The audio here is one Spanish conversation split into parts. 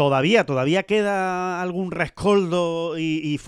Todavía, todavía queda algún rescoldo y,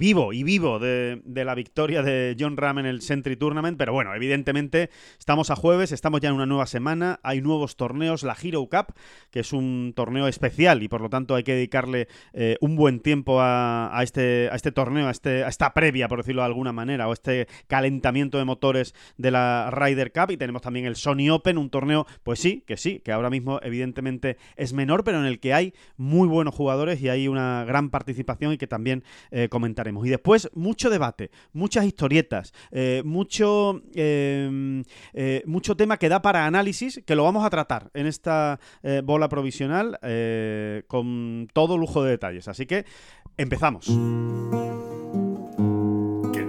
vivo, y vivo de, la victoria de John Ram en el Sentry Tournament, pero bueno, evidentemente estamos a jueves, estamos ya en una nueva semana, hay nuevos torneos, la Hero Cup, que es un torneo especial y por lo tanto hay que dedicarle eh, un buen tiempo a, este, a este torneo, a, este, a esta previa, por decirlo de alguna manera, o este calentamiento de motores de la Ryder Cup. Y tenemos también el Sony Open, un torneo, pues sí, que sí, que ahora mismo evidentemente es menor, pero en el que hay muy buenos jugadores y hay una gran participación y que también eh, comentaremos. Y después mucho debate, muchas historietas, eh, mucho, em, eh, mucho tema que da para análisis que lo vamos a tratar en esta bola provisional con todo lujo de detalles. Así que empezamos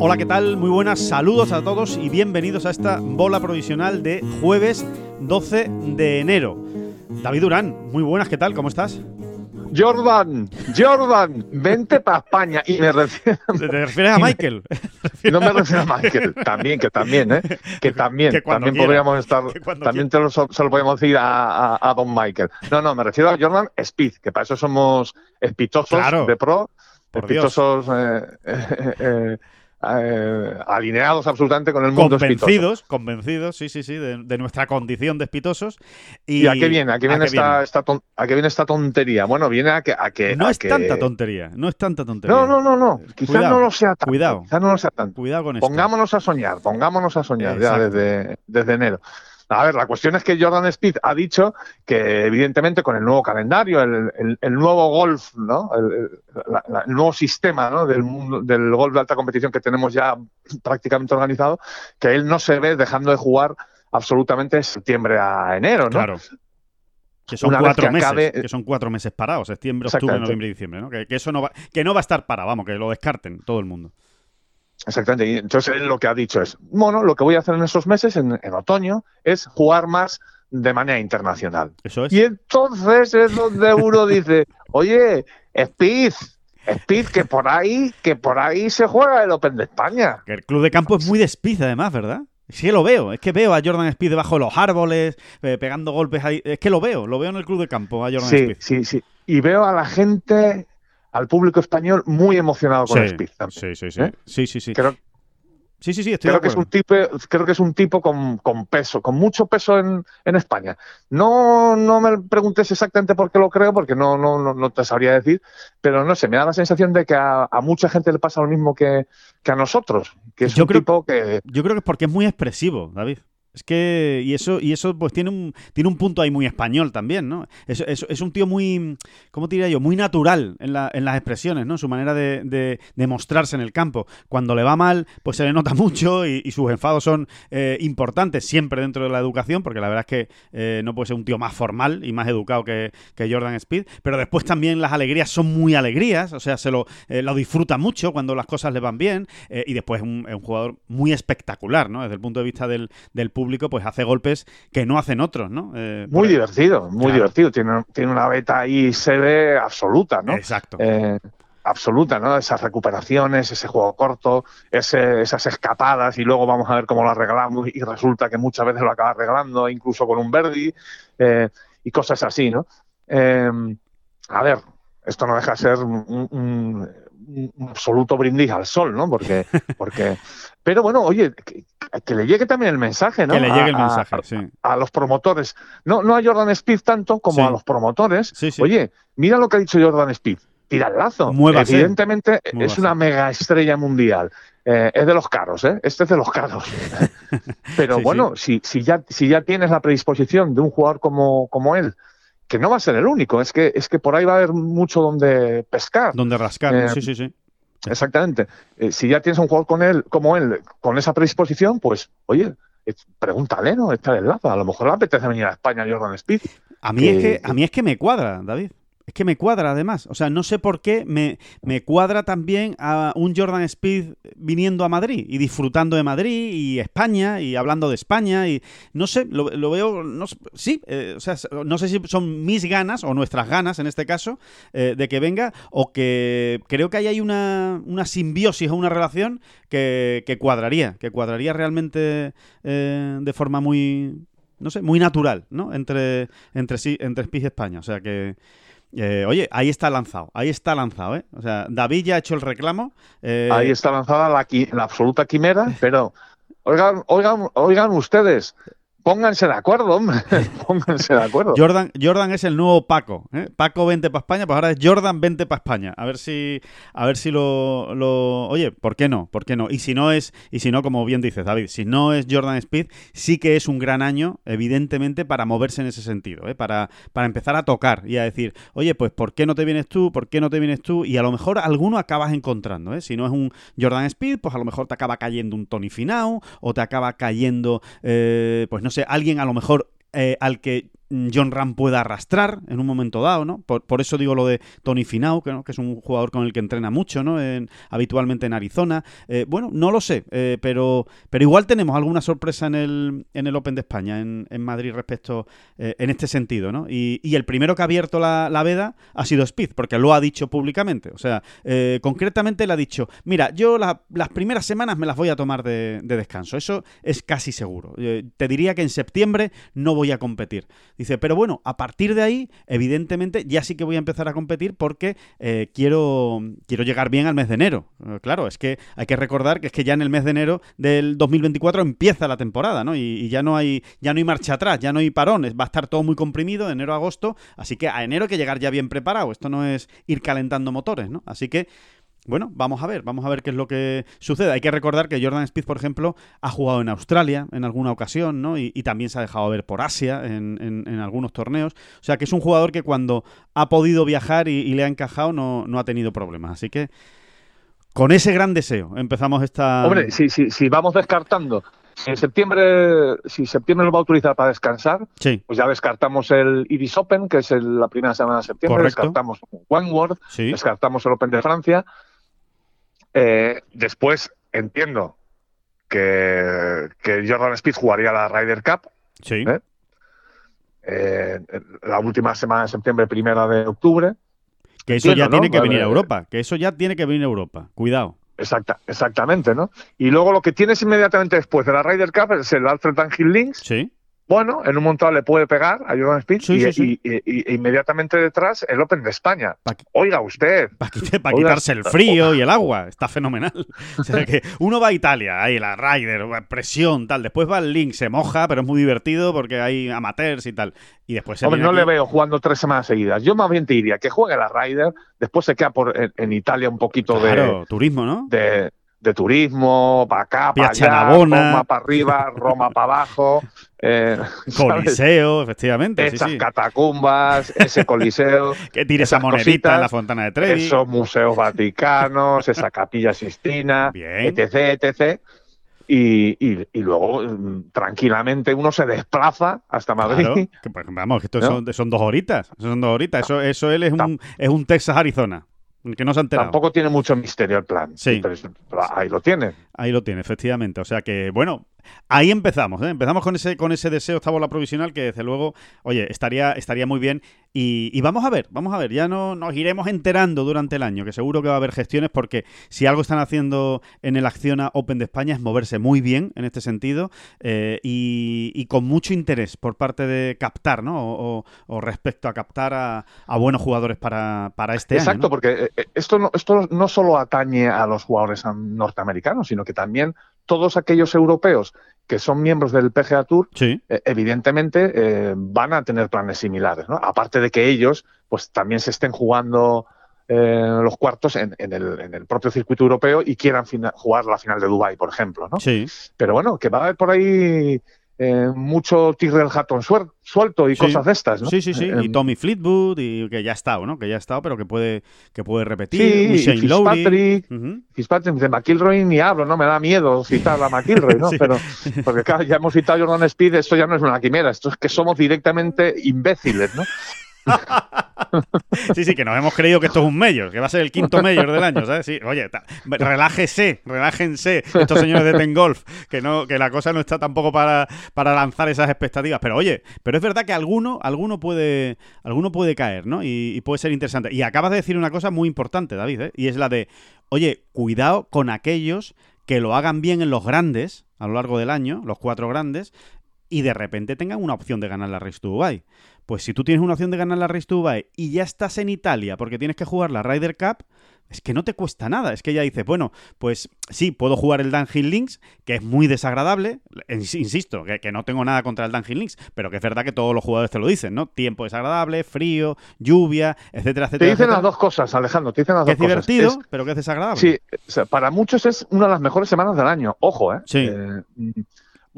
Hola, ¿qué tal? Muy buenas, saludos a todos y bienvenidos a esta bola provisional de jueves 12 de enero. David Durán, muy buenas, ¿qué tal? ¿Cómo estás? Jordan, Jordan, vente para España. Y me refiero. ¿Te refieres a Michael? no me refiero a Michael, también, que también, ¿eh? Que también, también podríamos estar. También te lo, se lo podemos decir a, Don Michael. No, no, me refiero a Jordan Speed, que para eso somos espitosos de pro, espitosos. Eh, eh, eh, alineados absolutamente con el mundo convencidos, Convencidos, sí, sí, sí, de, nuestra condición de espitosos. ¿Y, a qué viene? ¿A qué viene, esta, ¿a qué viene esta tontería? Bueno, viene a que... A que no es tanta tontería, no es tanta tontería. No, no, no, no. Quizás no lo sea tanto. Cuidado. Quizás no lo sea tanto. Cuidado con esto. Pongámonos a soñar, pongámonos a soñar ya desde, desde enero. A ver, la cuestión es que Jordan Speed ha dicho que, evidentemente, con el nuevo calendario, el, nuevo golf, ¿no? El, nuevo sistema ¿no? del, mundo, del golf de alta competición que tenemos ya prácticamente organizado, que él no se ve dejando de jugar absolutamente de septiembre a enero, ¿no? Claro. Que son, cuatro meses, que son cuatro meses parados, septiembre, octubre, noviembre y diciembre, ¿no? Que, que, eso no va, que no va a estar parado, vamos, que lo descarten todo el mundo. Exactamente. Y entonces él lo que ha dicho es, bueno, lo que voy a hacer en esos meses, en, otoño, es jugar más de manera internacional. Eso es. Y entonces es donde uno dice, oye, Speed, Speed, que por ahí, que por ahí se juega el Open de España. Que el club de campo es muy de Speed, además, ¿verdad? Sí, lo veo. Es que veo a Jordan Speed debajo de los árboles, eh, pegando golpes ahí. Es que lo veo, lo veo en el club de campo a Jordan Speed. Sí, sí, sí. Y veo a la gente al público español muy emocionado con el Speed. Sí, sí, sí. ¿Eh? Sí, sí, sí. Creo, sí, sí, sí, estoy creo que es un tipo, creo que es un tipo con, peso, con mucho peso en, España. No, no me preguntes exactamente por qué lo creo, porque no, no, no, te sabría decir, pero no sé, me da la sensación de que a, mucha gente le pasa lo mismo que, a nosotros, que es un tipo que... Yo creo que es porque es muy expresivo, David. Es que, y eso, y eso pues tiene un, tiene un punto ahí muy español también, ¿no? Es, es, un tío muy, ¿cómo te diría yo? Muy natural en, la, en las expresiones, ¿no? Su manera de, de, mostrarse en el campo. Cuando le va mal, pues se le nota mucho y, sus enfados son eh, importantes siempre dentro de la educación, porque la verdad es que eh, no puede ser un tío más formal y más educado que, Jordan Speed, pero después también las alegrías son muy alegrías, o sea, se lo, eh, lo disfruta mucho cuando las cosas le van bien, y después es un, un, jugador muy espectacular, ¿no? Desde el punto de vista del, del público pues hace golpes que no hacen otros, ¿no? Eh, muy divertido, muy divertido. Tiene, tiene una beta ahí se ve absoluta, ¿no? Exacto. Eh, absoluta, ¿no? Esas recuperaciones, ese juego corto, esas escapadas y luego vamos a ver cómo lo arreglamos y resulta que muchas veces lo acaba arreglando incluso con un Verdi eh, y cosas así, ¿no? a ver, esto no deja de ser un, absoluto brindis al sol, ¿no? Porque, porque pero bueno, oye, que, le llegue también el mensaje, ¿no? Que le llegue el mensaje, sí. A los promotores. No, no a Jordan Speed tanto como a los promotores. Oye, mira lo que ha dicho Jordan Speed. Tira el lazo. Evidentemente es una mega estrella mundial. Eh, es de los caros, ¿eh? Este es de los caros. Pero bueno, Si, si, ya, si ya tienes la predisposición de un jugador como, como él, que no va a ser el único, es que, es que por ahí va a haber mucho donde pescar. Donde rascar, Eh, sí, sí, sí. Exactamente. Eh, si ya tienes un jugador con él, como él, con esa predisposición, pues, oye, pregúntale, ¿no? Está el lazo. A lo mejor le apetece venir a España Jordan Speed. A mí, es que- que, a mí es que me cuadra, David. Es que me cuadra además. O sea, no sé por qué me, cuadra también a un Jordan Speed viniendo a Madrid y disfrutando de Madrid y España y hablando de España y no sé, lo, lo veo, sí, eh, o sea, no sé si son mis ganas o nuestras ganas en este caso eh, de que venga o que creo que ahí hay una, una simbiosis o una relación que, que cuadraría, que cuadraría realmente eh, de forma muy, no sé, muy natural, ¿no? Entre, entre entre Speed y España. O sea que. Eh, oye, ahí está lanzado, ahí está lanzado, ¿eh? O sea, David ya ha hecho el reclamo. eh, Ahí está lanzada la, la absoluta quimera, pero oigan, oigan, oigan ustedes, pónganse de acuerdo, hombre, pónganse de acuerdo. Jordan, Jordan es el nuevo Paco. ¿eh? Paco vente para España, pues ahora es Jordan vente para España. A ver si, a ver si lo, lo- oye, ¿por qué no? ¿Por qué no? Y si no es, y si no, como bien dices, David, si no es Jordan Speed, sí que es un gran año, evidentemente, para moverse en ese sentido, ¿eh? para, para empezar a tocar y a decir, oye, pues ¿por qué no te vienes tú? ¿Por qué no te vienes tú? Y a lo mejor alguno acabas encontrando, ¿eh? Si no es un Jordan Speed, pues a lo mejor te acaba cayendo un Tony Finau, o te acaba cayendo, eh, pues no sé, alguien a lo mejor eh, al que John Ram pueda arrastrar en un momento dado, ¿no? Por, por eso digo lo de Tony Finau, que, es un jugador con el que entrena mucho, ¿no? En- habitualmente en Arizona. Eh, bueno, no lo sé, eh, pero, pero igual tenemos alguna sorpresa en el, en el Open de España, en, en Madrid, respecto, eh, en este sentido, ¿no? Y, y el primero que ha abierto la, la veda ha sido Speed, porque lo ha dicho públicamente. O sea, concretamente le ha dicho, mira, yo la- las primeras semanas me las voy a tomar de, de descanso. Eso es casi seguro. Te diría que en septiembre no voy a competir. Dice, pero bueno, a partir de ahí, evidentemente, ya sí que voy a empezar a competir porque eh, quiero, quiero llegar bien al mes de enero. Eh, claro, es que hay que recordar que es que ya en el mes de enero del 2024 empieza la temporada, ¿no? Y, ya no hay ya no hay marcha atrás, ya no hay parones, va a estar todo muy comprimido de enero a agosto, así que a enero hay que llegar ya bien preparado. Esto no es ir calentando motores, ¿no? Así que bueno, vamos a ver, vamos a ver qué es lo que sucede. Hay que recordar que Jordan Speed, por ejemplo, ha jugado en Australia en alguna ocasión, ¿no? Y, y también se ha dejado ver por Asia en, en- en algunos torneos. O sea que es un jugador que cuando ha podido viajar y, y le ha encajado no, no ha tenido problemas. Así que con ese gran deseo empezamos esta... Hombre, si, si, si vamos descartando, si en septiembre, si septiembre lo va a utilizar para descansar, Sí, pues ya descartamos el Iris Open, que es el- la primera semana de septiembre, Correcto. descartamos sí, descartamos el Open de Francia. Eh, después entiendo que, que Jordan Speed jugaría la Ryder Cup sí. ¿eh? eh, la última semana de septiembre, primera de octubre. Que eso ya tiene que venir a Vale. Europa. Que eso ya tiene que venir a Europa. Cuidado. Exacta, exactamente, ¿no? Y luego lo que tienes inmediatamente después de la Ryder Cup es el Alfred Dunhill Links. Sí, Bueno, en un montón le puede pegar a Jordan Speed Sí, y, sí, sí. y- y- y inmediatamente detrás el Open de España. Pa' Oiga usted, para quitarse el frío y el agua. Está fenomenal. O sea que uno va a Italia, ahí la Ryder, presión, tal. Después va al Link, se moja, pero es muy divertido porque hay amateurs y tal. Y después se hombre, no le veo jugando tres semanas seguidas. Yo más bien te diría que juegue la Ryder, después se queda por, en, en Italia un poquito de, Claro, turismo, ¿no? de, de turismo, para acá, para allá. Roma para arriba, Roma para abajo. Eh. Coliseo, efectivamente. Esas sí. catacumbas, ese coliseo, Que tire esa monedita en la fontana de Trevi. esos museos vaticanos, esa capilla sistina, Bien. etc, etc. Y, y- y luego mm, tranquilamente uno se desplaza hasta Madrid. Claro, que, pues, vamos, esto ¿No? son, son dos horitas. Eso son dos horitas. Eso, eso él es un, es un Texas Arizona. Que no se ha enterado. Tampoco tiene mucho misterio el plan. Sí. Pero ahí lo tiene. Ahí lo tiene, efectivamente. O sea que, bueno, ahí empezamos, ¿eh? Empezamos con ese, con ese deseo, esta bola provisional, que desde luego, oye, estaría, estaría muy bien. Y, y vamos a ver, vamos a ver, ya no, nos iremos enterando durante el año, que seguro que va a haber gestiones, porque si algo están haciendo en el Acciona Open de España es moverse muy bien en este sentido eh, y, y con mucho interés por parte de captar, ¿no? O, o- o respecto a captar a, a buenos jugadores para, para este año. Exacto, ¿no? porque eh, esto no, esto no solo atañe a los jugadores am- norteamericanos, sino que también todos aquellos europeos que son miembros del PGA Tour, Sí, eh, evidentemente eh, van a tener planes similares, ¿no? Aparte de que ellos, pues también se estén jugando eh, los cuartos en, en el, en el propio circuito europeo y quieran jugar la final de Dubai, por ejemplo, ¿no? sí. Pero bueno, que va a haber por ahí eh, mucho Tyrrell Hatton suelto y cosas de estas, ¿no? Sí, sí, sí. y em, Tommy Fleetwood, y que ya ha estado, ¿no? Que ya ha estado, pero que puede, que puede repetir. Sí, y Shane. Fitzpatrick. Fitzpatrick, de McIlroy ni hablo, ¿no? Me da miedo citar a McIlroy, ¿no? Sí. Pero, porque claro, ya hemos citado a Jordan Speed, esto ya no es una quimera, esto es que somos directamente imbéciles, ¿no? Sí, sí, que nos hemos creído que esto es un mayor, que va a ser el quinto mayor del año, ¿sabes? Sí, oye, ta- relájese, relájense estos señores de Ten Golf, que no, que la cosa no está tampoco para, para lanzar esas expectativas. Pero oye, pero es verdad que alguno, alguno puede, alguno puede caer, ¿no? Y, y puede ser interesante. Y acabas de decir una cosa muy importante, David, ¿eh? Y es la de, oye, cuidado con aquellos que lo hagan bien en los grandes a lo largo del año, los cuatro grandes, y de repente tengan una opción de ganar la Race to Dubai. Pues si tú tienes una opción de ganar la Race to Dubai y ya estás en Italia porque tienes que jugar la Ryder Cup, es que no te cuesta nada. Es que ya dices, bueno, pues sí, puedo jugar el Downhill Links, que es muy desagradable. Ins- Insisto, que, que no tengo nada contra el Downhill Links, pero que es verdad que todos los jugadores te lo dicen, ¿no? Tiempo desagradable, frío, lluvia, etcétera, Te etcétera. dicen las dos cosas, Alejandro, te dicen las Que dos cosas. divertido, Es- pero que es desagradable. Sí, o sea, para muchos es una de las mejores semanas del año. Ojo, ¿eh? Sí. Eh,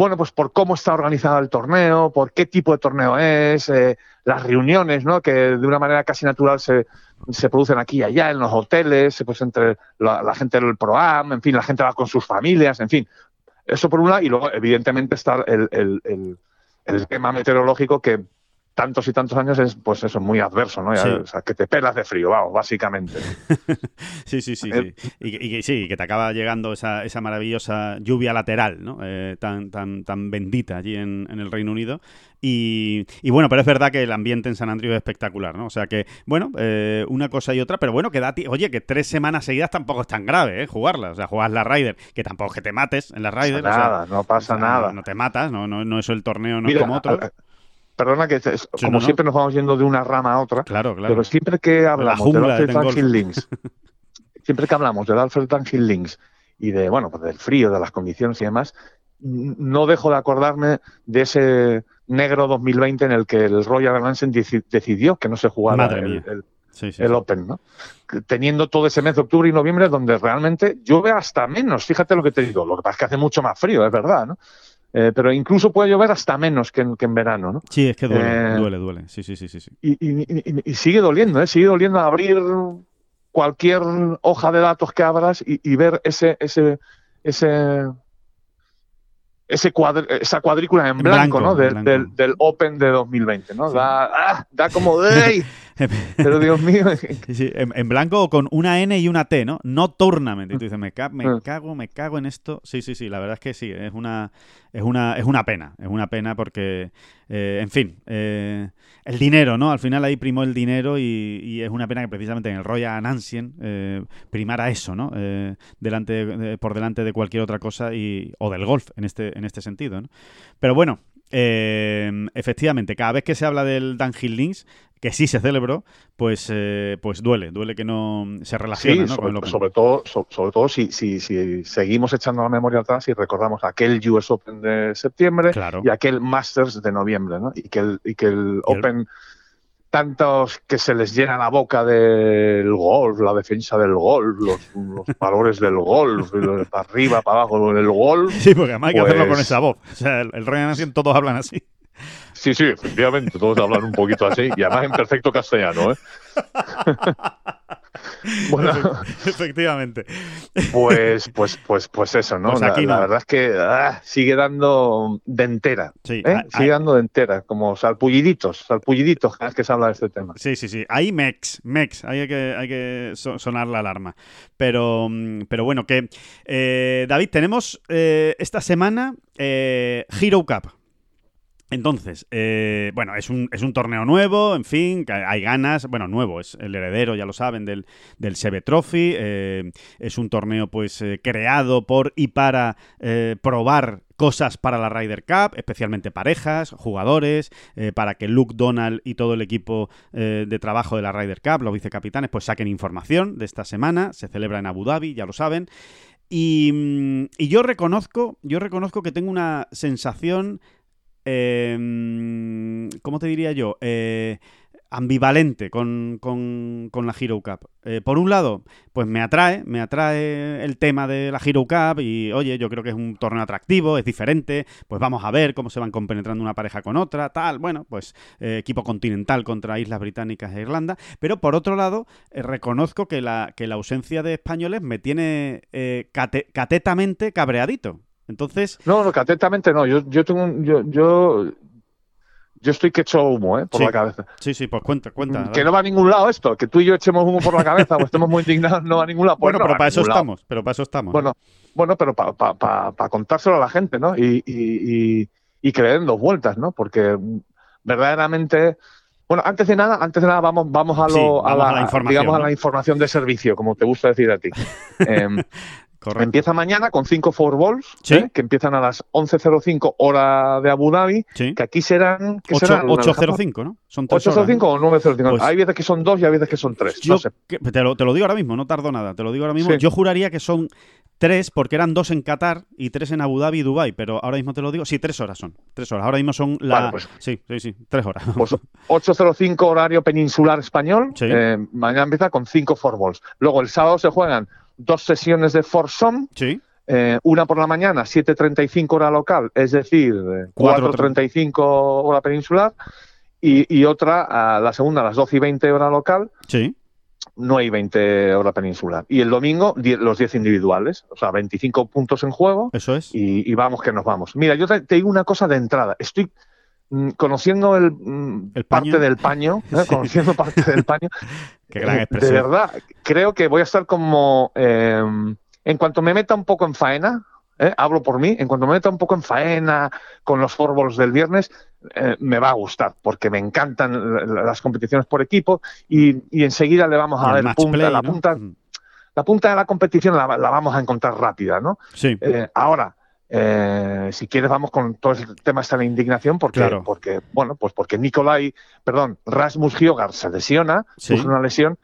bueno, pues por cómo está organizado el torneo, por qué tipo de torneo es, eh, las reuniones, ¿no? Que de una manera casi natural se, se producen aquí y allá, en los hoteles, pues entre la, gente del ProAm, en fin, la gente va con sus familias, en fin. Eso por un lado, y luego, evidentemente, está el, el- el- el tema meteorológico que tantos y tantos años es, pues eso, muy adverso, ¿no? Ya, Sí. O sea, que te pelas de frío, vamos, básicamente. Sí, sí, sí, Eh, sí. Y, que- y sí, que te acaba llegando esa, esa maravillosa lluvia lateral, ¿no? Eh, tan, tan, tan bendita allí en, en el Reino Unido. Y, y bueno, pero es verdad que el ambiente en San Andrés es espectacular, ¿no? O sea que, bueno, eh, una cosa y otra, pero bueno, que da ti- oye, que tres semanas seguidas tampoco es tan grave, ¿eh? Jugarla. O sea, jugar la Ryder, que tampoco es que te mates en la No Ryder. pasa o sea, nada, no pasa o sea, nada. No, no te matas, no, no, no es el torneo, no Mira, es como otro. a- a- perdona que como no, no. siempre nos vamos yendo de una rama a otra, Claro, claro. pero siempre que hablamos del Alfred. Dunhill Links, siempre que hablamos del Alfred Dunhill Links y de bueno, pues del frío, de las condiciones y demás, no dejo de acordarme de ese negro 2020 en el que el Royal deci- decidió que no se jugara el, el- Sí, sí, el sí. Open, ¿no? Teniendo todo ese mes de octubre y noviembre donde realmente llueve hasta menos, fíjate lo que te digo, lo que pasa es que hace mucho más frío, es verdad, ¿no? Eh, pero incluso puede llover hasta menos que en, que en verano, ¿no? Sí, es que duele, Eh, duele, duele. Sí, sí, sí, sí. sí. Y, y- y- y sigue doliendo, ¿eh? Sigue doliendo abrir cualquier hoja de datos que abras y, ver ese, ese, ese, ese cuadr- esa cuadrícula en blanco, blanco, ¿no? blanco. del Open de 2020, ¿no? Sí. Da, ah, da como ¡ey! Pero Dios mío, Sí, sí, en, en blanco o con una N y una T, ¿no? No tournament. Y tú dices, me, ca- me Mm. cago, me cago en esto. Sí, sí, sí, la verdad es que sí, es una, es una, es una pena, es una pena porque, eh, en fin, eh, el dinero, ¿no? Al final ahí primó el dinero y, y es una pena que precisamente en el Royal Ancien eh, primara eso, ¿no? Eh, delante de- por delante de cualquier otra cosa y, o del golf en este, en este sentido, ¿no? Pero bueno, eh, efectivamente, cada vez que se habla del Downhill Links, que sí se celebró, pues, eh, pues duele, duele que no se relacione Sí, ¿no? con sobre, sobre todo, so- sobre todo si, si, si seguimos echando la memoria atrás y recordamos aquel US Open de septiembre Claro. y aquel Masters de noviembre, ¿no? Y que el, y que el Open, tantos que se les llena la boca del golf, la defensa del golf, los, los valores del golf, de para arriba, para abajo del golf. Sí, porque además hay que hacerlo con Pues- esa voz. O sea, el, el Royal Ancien todos hablan así. Sí, sí, efectivamente, todos hablan un poquito así y además en perfecto castellano, ¿eh? bueno, Efectivamente. Pues, pues, pues, pues eso, ¿no? Pues La- aquí la, no. verdad es que ah, sigue dando de entera. Sí, ¿eh? a- Sigue a- dando de entera, como salpulliditos, salpulliditos cada vez que se habla de este tema. Sí, sí, sí. Ahí mex, mex. Ahí hay que, hay que so- sonar la alarma. Pero, mm, pero bueno, que eh, David, tenemos eh, esta semana eh, Hero Cup. Entonces, eh, bueno, es un, es un torneo nuevo, en fin, hay ganas, bueno, nuevo, es el heredero, ya lo saben, del, del Seve Trophy, eh, es un torneo pues eh, creado por y para eh, probar cosas para la Ryder Cup, especialmente parejas, jugadores, para que Luke Donald y todo el equipo de trabajo de la Ryder Cup, los vicecapitanes, pues saquen información de esta semana, se celebra en Abu Dhabi, ya lo saben, y, mm, y yo reconozco, yo reconozco que tengo una sensación eh, ¿cómo te diría yo? Eh, ambivalente con, con, la Hero Cup. Eh, por un lado, pues me atrae, me atrae el tema de la Hero Cup y, oye, yo creo que es un torneo atractivo, es diferente, pues vamos a ver cómo se van compenetrando una pareja con otra, tal, bueno, pues eh, equipo continental contra Islas Británicas e Irlanda. Pero por otro lado, reconozco que la, que la ausencia de españoles me tiene catetamente cabreadito. Entonces. No, no, catetamente no. Yo, yo tengo un, yo, yo yo estoy que echo humo, ¿eh? Por la cabeza. Sí, sí, pues cuenta, cuenta. Que no va a ningún lado esto, que tú y yo echemos humo por la cabeza o estemos muy indignados, no va a ningún lado. Pues bueno, pero para eso estamos, pero para eso estamos. Bueno, bueno pero para contárselo a la gente, ¿no? Y, y, y, que le den dos vueltas, ¿no? Porque verdaderamente. Bueno, antes de nada, antes de nada vamos, vamos a, lo, a, la, información, digamos, a la información de servicio, como te gusta decir a ti. eh, Empieza mañana con cinco four balls, ¿eh? que empiezan a las 11.05 hora de Abu Dhabi, que aquí serán... 8.05, ¿no? Son 8.05 o 9.05. Pues hay veces que son dos y hay veces que son tres. no sé. te, lo, te, lo, digo ahora mismo, no tardo nada. Te lo digo ahora mismo. Yo juraría que son tres porque eran dos en Qatar y tres en Abu Dhabi y Dubai, pero ahora mismo te lo digo. Sí, tres horas son. Tres horas. Ahora mismo son la... Pues sí, sí, sí. Tres horas. Pues 8.05 horario peninsular español. Eh, mañana empieza con cinco four balls. Luego el sábado se juegan dos sesiones de Forsom. Sí. Eh, una por la mañana, 7.35 hora local, es decir, 4.35 eh, hora peninsular, y, otra, a la segunda, a las 12 y 20 hora local, sí. 9 y 20 hora peninsular. Y el domingo, los 10 individuales, o sea, 25 puntos en juego. Eso es. Y, vamos que nos vamos. Mira, yo te, digo una cosa de entrada. Estoy mm, conociendo el, mm, parte del paño, ¿eh? conociendo parte del paño, Qué gran expresión. De verdad, creo que voy a estar como. Eh, en cuanto me meta un poco en faena, eh, hablo por mí, en cuanto me meta un poco en faena con los fórbolos del viernes, eh, me va a gustar, porque me encantan las competiciones por equipo y, enseguida le vamos a dar punta, la punta. Mm. La punta de la competición la, vamos a encontrar rápida, ¿no? Sí. ahora, si quieres vamos con todo el tema de la indignación porque, porque bueno pues porque Nicolai perdón Rasmus Giogar se lesiona sufre una lesión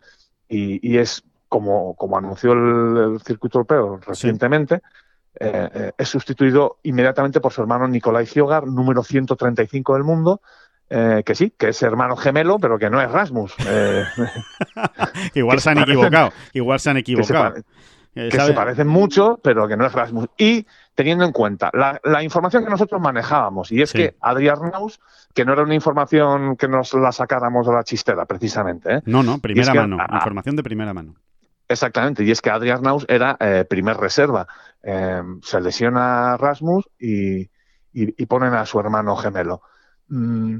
y, es como, como anunció el, circuito europeo recientemente eh, eh, es sustituido inmediatamente por su hermano Nicolai Giogar, número 135 del mundo, eh, que sí, que es hermano gemelo, pero que no es Rasmus. igual se han equivocado, igual se han equivocado. Que, se, parecen mucho, pero que no es Rasmus. Y teniendo en cuenta la, información que nosotros manejábamos, y es que Adrián Naus, que no era una información que nos la sacáramos de la chistera, precisamente. No, no, primera mano, información de primera mano. Exactamente, y es que Adrián Naus era primer reserva. Em, se lesiona Rasmus y, ponen a su hermano gemelo. Mm,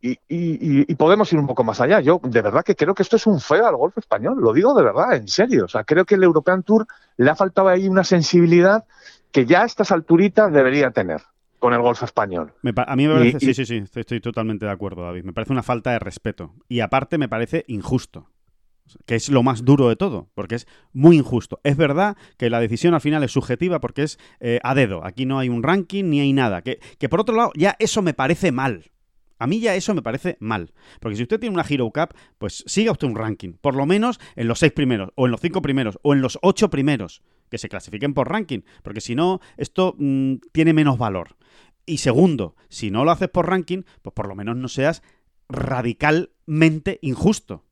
y, podemos ir un poco más allá. Yo de verdad que creo que esto es un feo al golf español, lo digo de verdad, en serio. O sea, creo que el European Tour le ha faltado ahí una sensibilidad que ya a estas alturitas debería tener con el golf español. a mí me parece, sí, sí, sí, estoy totalmente de acuerdo, David. Me parece una falta de respeto. Y aparte me parece injusto que es lo más duro de todo, porque es muy injusto. Es verdad que la decisión al final es subjetiva porque es eh, a dedo. Aquí no hay un ranking ni hay nada. Que, que, por otro lado, ya eso me parece mal. A mí ya eso me parece mal. Porque si usted tiene una Hero Cup, pues siga usted un ranking. Por lo menos en los seis primeros, o en los cinco primeros, o en los ocho primeros. Que se clasifiquen por ranking. Porque si no, esto mm, tiene menos valor. Y segundo, si no lo haces por ranking, pues por lo menos no seas radicalmente injusto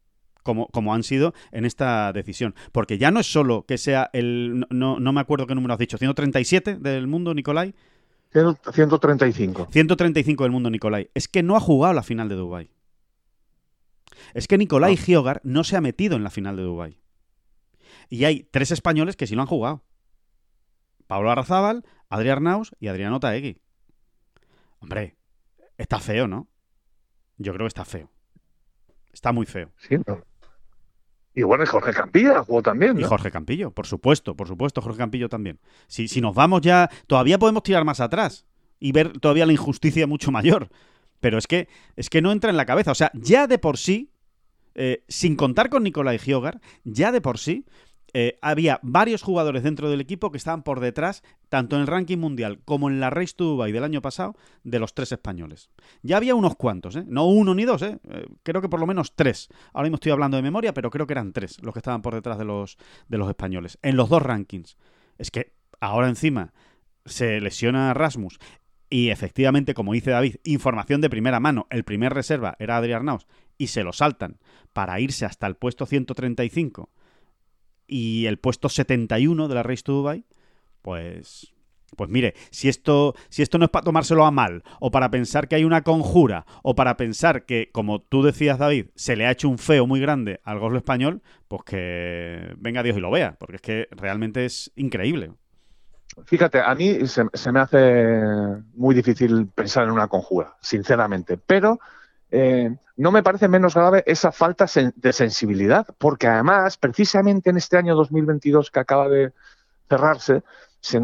como, han sido en esta decisión. Porque ya no es solo que sea el. No, no me acuerdo qué número has dicho, ¿137 del mundo, Nicolai? 135. 135 del mundo, Nicolai. Es que no ha jugado la final de Dubai. Es que Nicolai Giogar no se ha metido en la final de Dubai. Y hay tres españoles que sí lo han jugado. Pablo Arrazábal, Adrián Arnaus y Adriano Taegui. Hombre, está feo, ¿no? Yo creo que está feo. Está muy feo. Sí, no. Y bueno, y Jorge Campillo jugó también. Y Jorge Campillo, por supuesto, por supuesto, Jorge Campillo también. Si, si nos vamos ya, todavía podemos tirar más atrás y ver todavía la injusticia mucho mayor. Pero es que, es que no entra en la cabeza. O sea, ya de por sí, eh, sin contar con Nicolai Giogar, ya de por sí, eh, había varios jugadores dentro del equipo que estaban por detrás, tanto en el ranking mundial como en la Race to Dubai del año pasado, de los tres españoles. Ya había unos cuantos, ¿eh? no uno ni dos, ¿eh? ¿eh? creo que por lo menos tres. Ahora mismo estoy hablando de memoria, pero creo que eran tres los que estaban por detrás de los, de los españoles, en los dos rankings. Es que ahora encima se lesiona Rasmus y efectivamente, como dice David, información de primera mano. El primer reserva era Adrián Arnaus y se lo saltan para irse hasta el puesto 135 y el puesto 71 de la Race to Dubai, pues pues mire, si esto, si esto no es para tomárselo a mal, o para pensar que hay una conjura, o para pensar que, como tú decías, David, se le ha hecho un feo muy grande al golf español, pues que venga Dios y lo vea, porque es que realmente es increíble. Fíjate, a mí se, se me hace muy difícil pensar en una conjura, sinceramente, pero eh, no me parece menos grave esa falta de sensibilidad, porque además, precisamente en este año 2022 que acaba de cerrarse, se,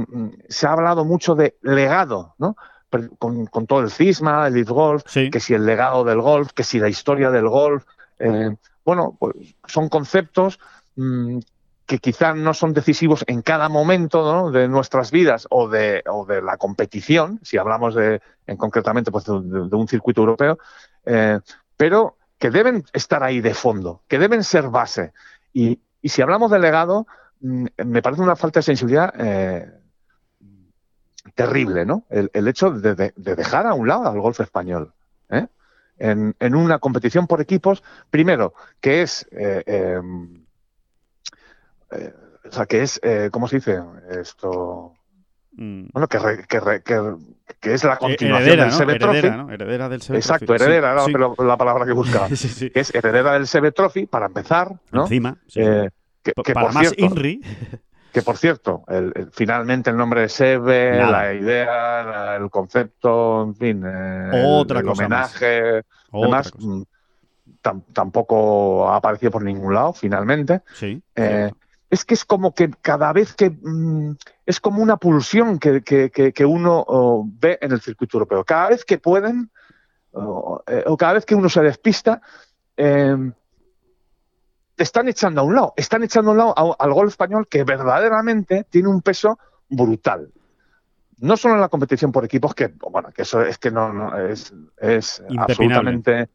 se ha hablado mucho de legado, ¿no? Con, con, todo el cisma, el Golf, Sí. que si el legado del golf, que si la historia del golf. eh, bueno, pues son conceptos mm, que quizá no son decisivos en cada momento ¿no? de nuestras vidas o de, o de la competición, si hablamos de, en concretamente pues, de, de un circuito europeo, eh, pero que deben estar ahí de fondo, que deben ser base. Y, y si hablamos de legado, mm, me parece una falta de sensibilidad eh, terrible, ¿no? El, hecho de, de, de, dejar a un lado al golf español. ¿eh? En, una competición por equipos, primero, que es. Eh, eh, o sea, que es. ¿Cómo se dice? Esto. Mm. Bueno, que, re, que, re, que, que, es la continuación heredera, del ¿no? CB Trophy. Heredera, ¿no? heredera del CB Exacto, Trophy. heredera sí, era sí. la, la, palabra que buscaba. sí. Que es heredera del CB Trophy, para empezar, ¿no? Encima. Eh, que, para por más cierto, INRI. que por cierto, el, el, finalmente el nombre de Sebe, Nada. la idea, la- el concepto, en fin, eh, Otra el, el cosa homenaje, Otra demás, cosa. mm, tam- tampoco ha aparecido por ningún lado, finalmente. Sí. Eh. Es que es como que cada vez que mm, es como una pulsión que, que- que- que uno oh, ve en el circuito europeo. Cada vez que pueden, o, eh, o cada vez que uno se despista, eh, te están echando a un lado. Están echando a un lado a- al gol español que verdaderamente tiene un peso brutal. No solo en la competición por equipos, que bueno, que eso es que no, no es, es absolutamente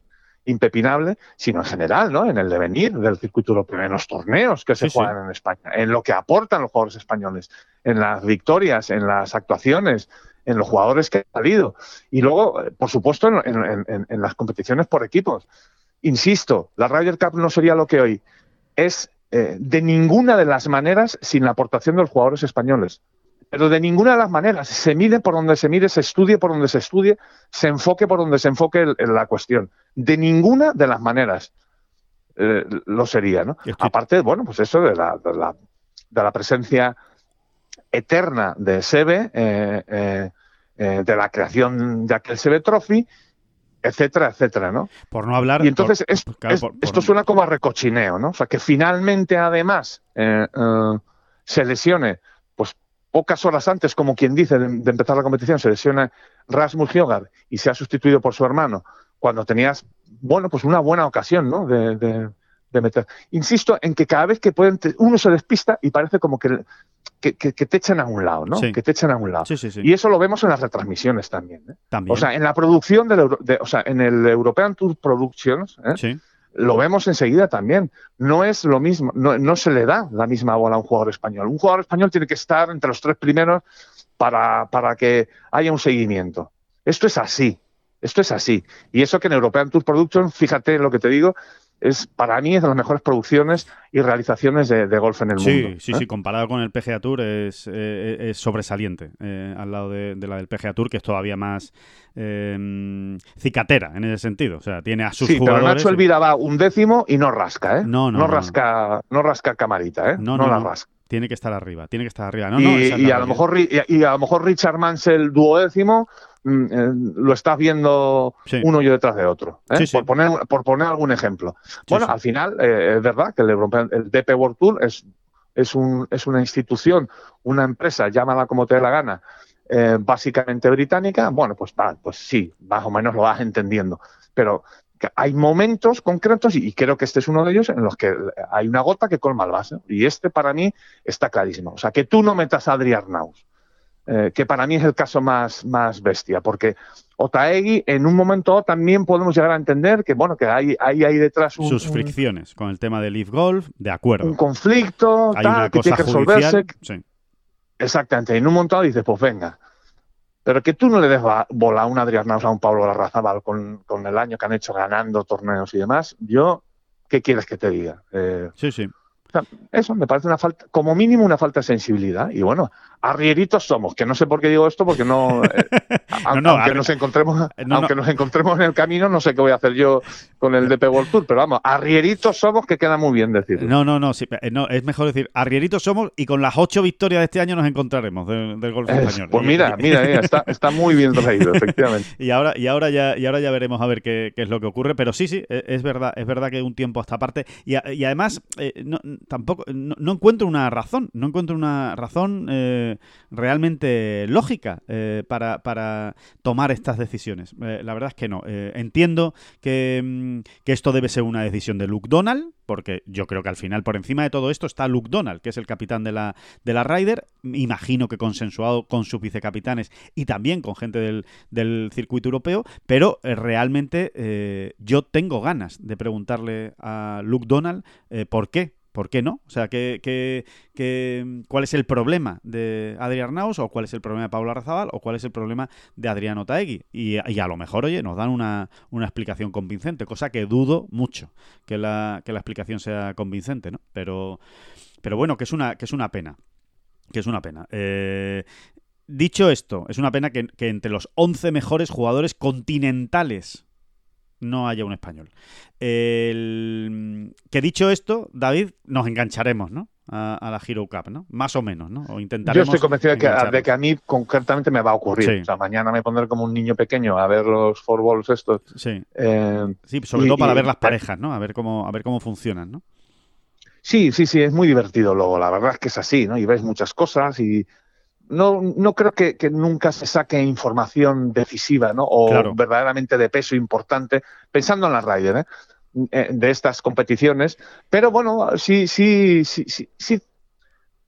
impepinable, sino en general, ¿no? En el devenir del circuito europeo, en los torneos que se Sí, sí. juegan en España, en lo que aportan los jugadores españoles, en las victorias, en las actuaciones, en los jugadores que han salido. Y luego, eh, por supuesto, en, en- en- en las competiciones por equipos. Insisto, la Ryder Cup no sería lo que hoy es eh, de ninguna de las maneras sin la aportación de los jugadores españoles. Pero de ninguna de las maneras. Se mide por donde se mire, se estudie por donde se estudie, se enfoque por donde se enfoque el- el- la cuestión. De ninguna de las maneras eh, lo sería, ¿no? Aparte, bueno, pues eso de la, de la, de la presencia eterna de Sebe, eh, eh, de la creación de aquel Sebe Trophy, etcétera, etcétera, ¿no? Por no hablar. Y entonces por- es- claro, es- por- por- esto suena como a recochineo, ¿no? O sea, que finalmente además se lesione, pocas horas antes, como quien dice, de, de empezar la competición, se lesiona Rasmus Hjogar y se ha sustituido por su hermano, cuando tenías, bueno, pues una buena ocasión, ¿no? De, de- de meter. Insisto en que cada vez que pueden, te- uno se despista y parece como que, que, que- que te echan a un lado, ¿no? Sí. Que te echan a un lado. Sí, sí, sí. Y eso lo vemos en las retransmisiones también. ¿eh? También. O sea, en la producción del Euro- de- o sea, en el European Tour Productions, ¿eh? Lo vemos enseguida también. No es lo mismo, no, se le da la misma bola a un jugador español. Un jugador español tiene que estar entre los tres primeros para, para que haya un seguimiento. Esto es así, esto es así. Y eso que en European Tour Productions, fíjate lo que te digo, es para mí es de las mejores producciones y realizaciones de, de golf en el Sí, mundo. sí, ¿eh? sí, comparado con el PGA Tour es, eh, es sobresaliente eh, al lado de, de la del PGA Tour, que es todavía más eh, cicatera en ese sentido. O sea, tiene a sus Sí, pero jugadores. Nacho Elvira va un décimo y no rasca, ¿eh? No, no, no. rasca, no rasca camarita, ¿eh? No, No, no, la rasca. Tiene que estar arriba, tiene que estar arriba. No, y, no, y a lo mejor y, y a lo mejor Richard Mansell duodécimo mm, eh, lo estás viendo Sí. uno y detrás de otro ¿eh? Sí, sí. Por, poner, por poner algún ejemplo bueno al final eh, es verdad que el, European- el DP World Tour es, es, un, es una institución una empresa llámala como te dé la gana básicamente británica bueno pues va, pues sí más o menos lo vas entendiendo pero hay momentos concretos y, y creo que este es uno de ellos en los que hay una gota que colma el vaso y este para mí está clarísimo. O sea, que tú no metas a Adri Arnaus, eh, que para mí es el caso más, más bestia, porque Otaegui en un momento también podemos llegar a entender que, bueno, que hay, hay ahí detrás un, Sus fricciones con el tema del Leaf Golf, de acuerdo. un conflicto, Hay tal, una que tiene que resolverse. judicial. Sí. Exactamente, en un momento dices, pues venga. Pero que tú no le des bola a un Adrián Naus, a un Pablo Larrazábal con, con el año que han hecho ganando torneos y demás, yo, ¿qué quieres que te diga? Eh, sí, sí. Eso me parece una falta, como mínimo una falta de sensibilidad. Y bueno, arrieritos somos, que no sé por qué digo esto, porque no, eh, aunque, nos encontremos, eh, aunque nos encontremos en el camino, no sé qué voy a hacer yo con el DP World Tour, pero vamos, arrieritos somos, que queda muy bien decir. No, no, no, eh, no, es mejor decir, arrieritos somos y con las ocho victorias de este año nos encontraremos del, golf español. Pues mira, mira, está, está, muy bien traído, efectivamente. y ahora, y ahora ya, y ahora ya veremos a ver qué, es lo que ocurre, pero sí, sí, e, es verdad, es verdad que un tiempo hasta aparte y, y además no, tampoco no, encuentro una razón, no encuentro una razón realmente lógica eh, para, tomar estas decisiones. Eh, la verdad es que no. Eh, entiendo mm, que, esto debe ser una decisión de Luke Donald, porque yo creo que al final, por encima de todo esto, está Luke Donald, que es el capitán de la, de la Ryder. Imagino que consensuado con sus vicecapitanes y también con gente del, del circuito europeo, pero realmente yo tengo ganas de preguntarle a Luke Donald por qué ¿Por qué no? O sea, ¿qué, qué, cuál es el problema de Adrián Naus o cuál es el problema de Pablo Arrazabal o cuál es el problema de Adriano Taegui? Y, a lo mejor, oye, nos dan una, explicación convincente, cosa que dudo mucho que la, que la explicación sea convincente, ¿no? Pero, pero bueno, que es una, que es una pena. Que es una pena. Eh, dicho esto, es una pena que, que entre los 11 mejores jugadores continentales no haya un español. El... Que dicho esto, David, nos engancharemos, ¿no? A, la Hero Cup, ¿no? Más o menos, ¿no? O intentaremos. Yo estoy convencido de que, a mí concretamente me va a ocurrir. O sea, mañana me pondré como un niño pequeño a ver los four balls estos. Sí. Eh, sí, sobre todo para ver las parejas, ¿no? A ver cómo, a ver cómo funcionan, ¿no? Sí, sí, sí, es muy divertido luego. La verdad es que es así, ¿no? Y ves muchas cosas y no, no creo que, nunca se saque información decisiva ¿no? o verdaderamente de peso importante, pensando en la Ryder, ¿eh? ¿eh? de estas competiciones. Pero bueno, sí, sí, sí, sí,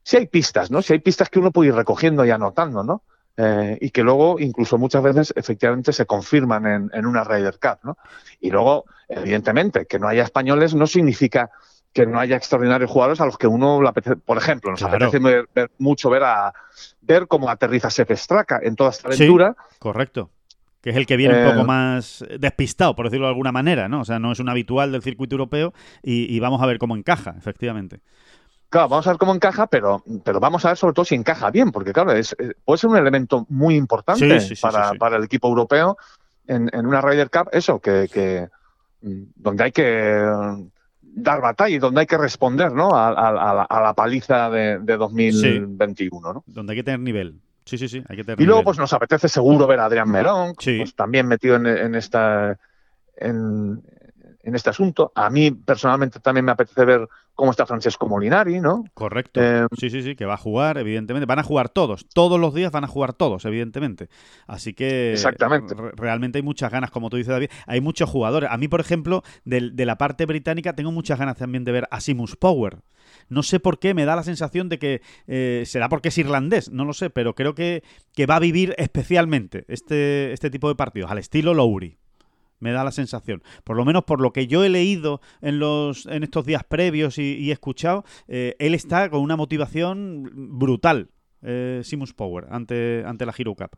sí, hay pistas, ¿no? Si hay pistas que uno puede ir recogiendo y anotando, ¿no? Eh, y que luego incluso muchas veces efectivamente se confirman en, en una Ryder Cup, ¿no? Y luego, evidentemente, que no haya españoles no significa que no haya extraordinarios jugadores a los que uno le apetece, por ejemplo, nos apetece mucho ver a ver cómo aterriza Sef Straka en toda esta aventura. correcto. Que es el que viene un poco eh, más despistado, por decirlo de alguna manera, ¿no? O sea, no es un habitual del circuito europeo y, vamos a ver cómo encaja, efectivamente. Claro, vamos a ver cómo encaja, pero, pero vamos a ver sobre todo si encaja bien, porque claro, es, puede ser un elemento muy importante para, para, el equipo europeo en, en, una Ryder Cup, eso, que, que mm, donde hay que dar batalla y donde hay que responder ¿no? a, la, paliza de, 2021. ¿no? Donde hay que tener nivel. Sí, sí, sí, hay que tener Y luego, pues nos apetece seguro ver a Adrián Merón, pues, también metido en, en esta. En, en este asunto. A mí personalmente también me apetece ver cómo está Francesco Molinari, ¿no? Correcto. Eh, sí, sí, sí, que va a jugar, evidentemente. Van a jugar todos. Todos los días van a jugar todos, evidentemente. Así que Exactamente. realmente hay muchas ganas, como tú dices, David. Hay muchos jugadores. A mí, por ejemplo, de, de la parte británica, tengo muchas ganas también de ver a Simus Power. No sé por qué, me da la sensación de que eh, será porque es irlandés, no lo sé, pero creo que, que va a vivir especialmente este, este tipo de partidos, al estilo Lowry me da la sensación. Por lo menos por lo que yo he leído en, los, en estos días previos y, he escuchado, eh, él está con una motivación brutal, eh, Simus Power, ante, ante la Hero Cup.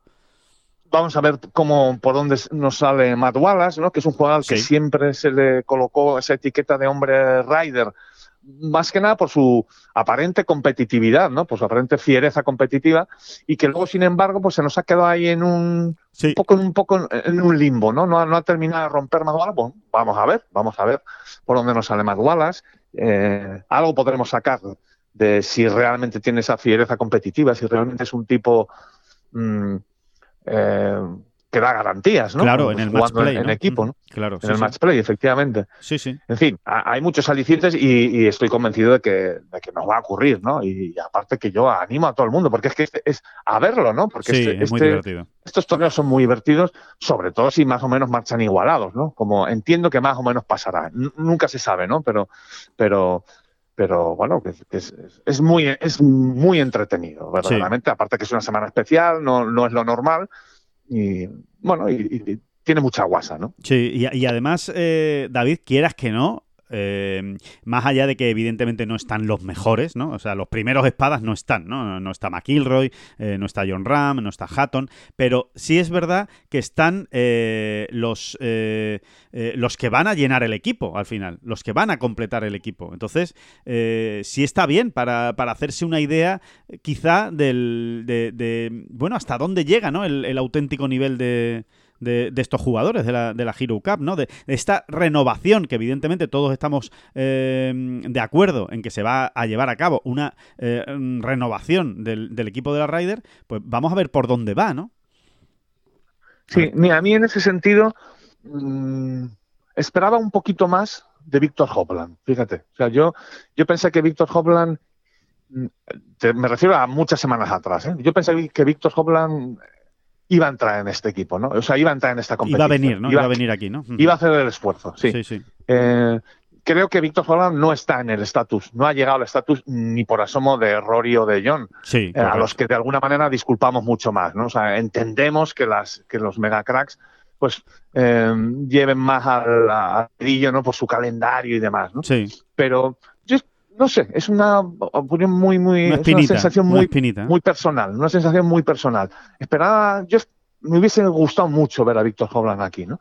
Vamos a ver cómo por dónde nos sale Matt Wallace, ¿no? que es un jugador que siempre se le colocó esa etiqueta de hombre rider más que nada por su aparente competitividad, ¿no? Por su aparente fiereza competitiva y que luego, sin embargo, pues se nos ha quedado ahí en un, poco, un poco en un limbo, ¿no? No, ha terminado de romper más Bueno, vamos a ver, vamos a ver por dónde nos sale más Eh, algo podremos sacar de si realmente tiene esa fiereza competitiva, si realmente es un tipo mm, eh, que da garantías, ¿no? Claro, en el match play, en, equipo, ¿no? Claro, en el match play, efectivamente. Sí, sí. En fin, hay muchos alicientes y, estoy convencido de que, de que, nos va a ocurrir, ¿no? Y, aparte que yo animo a todo el mundo, porque es que es, a verlo, ¿no? Porque sí, este, es muy este divertido. estos torneos son muy divertidos, sobre todo si más o menos marchan igualados, ¿no? Como entiendo que más o menos pasará. nunca se sabe, ¿no? Pero, pero, pero bueno, que, es, es, muy, es muy entretenido, verdaderamente. Aparte que es una semana especial, no, no es lo normal y bueno, y, tiene mucha guasa, ¿no? Sí, y, además, eh, David, quieras que no, Eh, más allá de que evidentemente no están los mejores, ¿no? O sea, los primeros espadas no están, ¿no? No está McIlroy, eh, no está John Ram, no está Hatton, pero sí es verdad que están eh, los, los que van a llenar el equipo al final, los que van a completar el equipo. Entonces, sí está bien para, hacerse una idea quizá del, de, bueno, hasta dónde llega, ¿no? el auténtico nivel de de, estos jugadores de la, de la Hero Cup, ¿no? De, esta renovación que evidentemente todos estamos eh, de acuerdo en que se va a llevar a cabo una eh, renovación del, equipo de la Ryder, pues vamos a ver por dónde va, ¿no? Sí, a mí en ese sentido mm, esperaba un poquito más de Víctor Hopland, fíjate. O sea, yo, yo pensé que Víctor Hopland, mm, me refiero a muchas semanas atrás, ¿eh? yo pensé que Víctor Hopland iba a entrar en este equipo, ¿no? O sea, iba a entrar en esta competición. Iba a venir, ¿no? Iba, a venir aquí, ¿no? Iba a hacer el esfuerzo, sí. sí, sí. Eh, creo que Víctor Holland no está en el estatus, no ha llegado al estatus ni por asomo de Rory o de John, sí, eh, a los que de alguna manera disculpamos mucho más, ¿no? O sea, entendemos que, las, que los megacracks pues eh, lleven más al, brillo, ¿no? Por su calendario y demás, ¿no? Sí. Pero no sé, es una opinión muy, muy, una, sensación muy, muy personal, una sensación muy personal. Esperaba, yo me hubiese gustado mucho ver a Víctor Hoblan aquí, ¿no?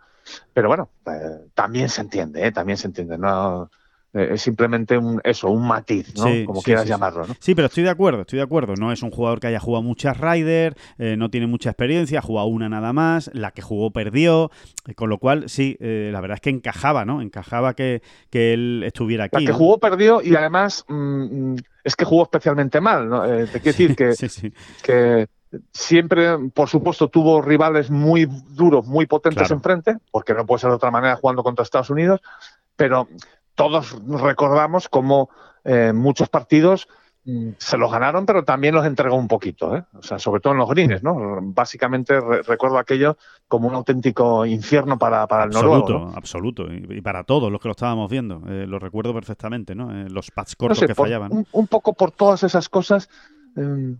Pero bueno, eh, también se entiende, ¿eh? también se entiende, no es simplemente un, eso, un matiz, ¿no? Como quieras llamarlo, ¿no? Sí, pero estoy de acuerdo, estoy de acuerdo. No es un jugador que haya jugado muchas Riders, eh, no tiene mucha experiencia, ha jugado una nada más, la que jugó perdió, eh, con lo cual sí, la verdad es que encajaba, ¿no? Encajaba que, él estuviera aquí. La que jugó perdió y además mm, mm, es que jugó especialmente mal, ¿no? te quiero decir que, que siempre, por supuesto, tuvo rivales muy duros, muy potentes enfrente, porque no puede ser de otra manera jugando contra Estados Unidos, pero todos recordamos cómo eh, muchos partidos mm, se los ganaron, pero también los entregó un poquito, ¿eh? o sea, sobre todo en los greens, ¿no? Básicamente recuerdo aquello como un auténtico infierno para, para el absoluto, Absoluto, y, para todos los que lo estábamos viendo, eh, lo recuerdo perfectamente, ¿no? los pads cortos que fallaban. Un, poco por todas esas cosas,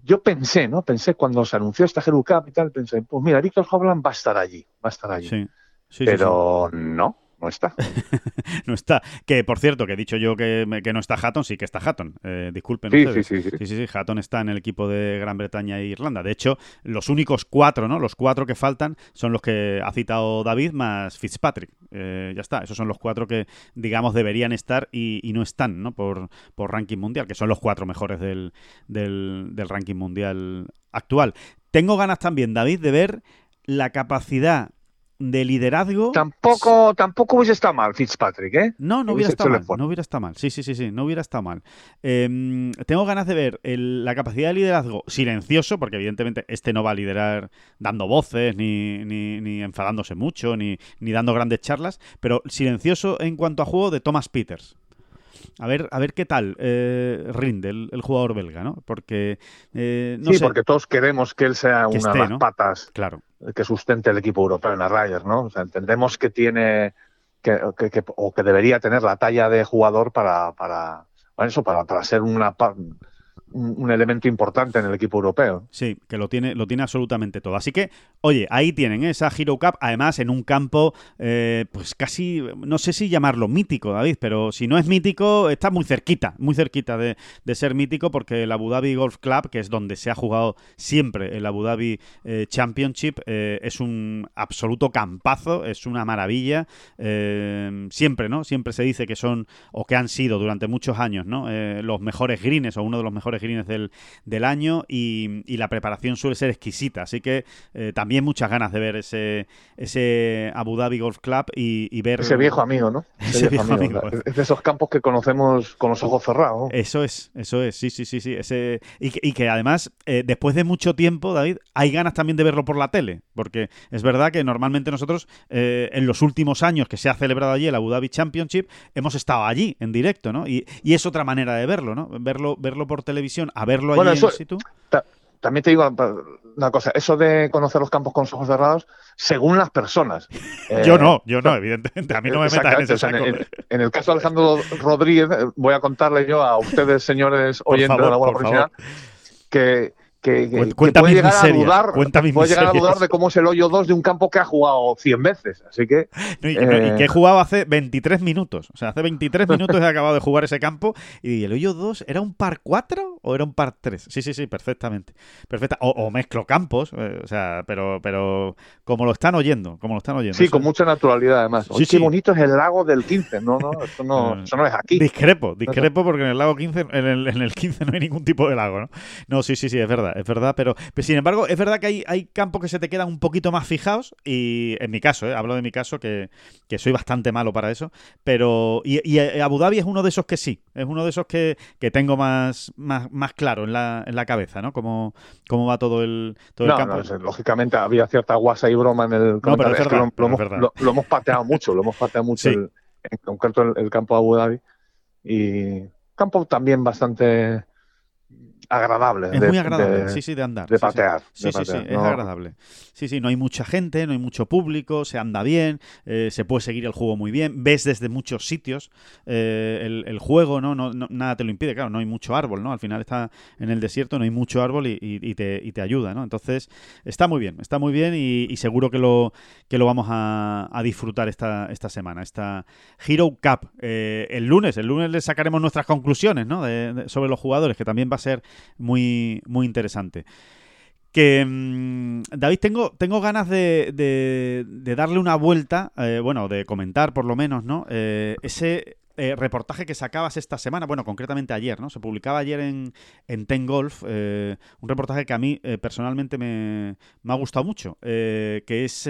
yo pensé, ¿no? Pensé cuando se anunció esta Hero Cup y tal, pensé, pues mira, Víctor Hovland va a estar allí, va a estar allí. Sí. Sí, pero no, no está. no está. Que por cierto, que he dicho yo que, no está Hatton, sí que está Hatton. Eh, disculpen sí, ustedes. Sí sí, sí sí, Hatton está en el equipo de Gran Bretaña e Irlanda. De hecho, los únicos cuatro, ¿no? Los cuatro que faltan son los que ha citado David más Fitzpatrick. Eh, ya está. Esos son los cuatro que, digamos, deberían estar y, no están, ¿no? Por, por, ranking mundial, que son los cuatro mejores del, del, del ranking mundial actual. Tengo ganas también, David, de ver la capacidad de liderazgo. Tampoco, tampoco hubiese estado mal Fitzpatrick, ¿eh? No, no hubiera estado mal. No hubiera estado mal. Sí, sí, sí, sí, no hubiera estado mal. Em, tengo ganas de ver la capacidad de liderazgo silencioso, porque evidentemente este no va a liderar dando voces, ni, ni, enfadándose mucho, ni, ni dando grandes charlas, pero silencioso en cuanto a juego de Thomas Peters. A ver, a ver qué tal eh, rinde el, jugador belga, ¿no? Porque eh, sí, porque todos queremos que él sea una de las patas claro. que sustente el equipo europeo en la Ryder, ¿no? O sea, entendemos que tiene que, o que debería tener la talla de jugador para, para, eso, para, para ser una un, elemento importante en el equipo europeo. Sí, que lo tiene, lo tiene absolutamente todo. Así que, oye, ahí tienen esa Hero Cup, además en un campo, eh, pues casi, no sé si llamarlo mítico, David, pero si no es mítico, está muy cerquita, muy cerquita de, ser mítico, porque el Abu Dhabi Golf Club, que es donde se ha jugado siempre el Abu Dhabi eh, Championship, eh, es un absoluto campazo, es una maravilla. siempre, ¿no? Siempre se dice que son, o que han sido durante muchos años, ¿no? los mejores greens o uno de los mejores greens del, del año y, la preparación suele ser exquisita. Así que eh, también muchas ganas de ver ese, ese Abu Dhabi Golf Club y, ver... Ese viejo amigo, ¿no? Ese, viejo, amigo. Es de esos campos que conocemos con los ojos cerrados. Eso es, eso es, sí, sí, sí, sí. Ese, y, que, y que además, eh, después de mucho tiempo, David, hay ganas también de verlo por la tele, porque es verdad que normalmente nosotros, eh, en los últimos años que se ha celebrado allí el Abu Dhabi Championship, hemos estado allí en directo, ¿no? Y, y es otra manera de verlo, ¿no? Verlo, verlo por televisión a verlo allí en situ? también te digo una cosa, eso de conocer los campos con los ojos cerrados, según las personas. yo no, yo no, evidentemente. A mí no me metas en en, el caso de Alejandro Rodríguez, voy a contarle yo a ustedes, señores oyentes de la Bola Profesional, que, que, que- Cuen- que cuenta puede llegar dudar, cuenta puede llegar a dudar de cómo es el hoyo 2 de un campo que ha jugado 100 veces. Así que No, y, que- y Eh. que he jugado hace 23 minutos. O sea, hace 23 minutos he acabado de jugar ese campo y el hoyo 2 ¿era un par 4 o era un par 3? Sí, sí, sí, perfectamente. Perfecta. O, o mezclo campos, eh, o sea, pero, pero como lo están oyendo, como lo están oyendo. sí, con mucha naturalidad además. Sí, Oye, sí. qué bonito es el lago del 15. No, no, eso no, eso no es aquí. Discrepo, discrepo porque en el lago 15, en el, en el 15 no hay ningún tipo de lago, ¿no? No, sí, sí, sí, es verdad, es verdad, pero, pero sin embargo, es verdad que hay, hay campos que se te quedan un poquito más fijados y en mi caso, ¿eh? hablo de mi caso que, que soy bastante malo para eso, pero y, y Abu Dhabi es uno de esos que sí, es uno de esos que, que tengo más, más, más claro en la, en la cabeza, ¿no? Cómo, cómo va todo el, todo el No, campo. no, lógicamente había cierta guasa y broma en el pero es verdad, lo, hemos, verdad. lo- lo hemos pateado mucho, lo hemos pateado mucho, Sí. el- en concreto el, el campo de Abu Dhabi. Y campo también bastante agradable. Es de- muy agradable, de- sí, sí, de andar. de sí. patear. Sí, sí, sí, es agradable. Sí, sí, no hay mucha gente, no hay mucho público, se anda bien, eh, se puede seguir el juego muy bien, ves desde muchos sitios eh, el, el juego, ¿no? No, no- Nada te lo impide, claro, no hay mucho árbol, ¿no? Al final está en el desierto, no hay mucho árbol y, y- y te, y te ayuda, ¿no? Entonces, está muy bien, está muy bien y, seguro que lo, que lo vamos a, a disfrutar esta, esta semana, esta Hero Cup. Eh, el lunes, el lunes les sacaremos nuestras conclusiones, ¿no? De- de- sobre los jugadores, que también va a ser muy, muy interesante. Que mm, David, tengo, tengo ganas de, de- darle una vuelta, eh, bueno, de comentar por lo menos, ¿no? Eh, ese eh, reportaje que sacabas esta semana, bueno, concretamente ayer, ¿no? Se publicaba ayer en, en Ten Golf, un reportaje que a mí personalmente me, me ha gustado mucho, que es...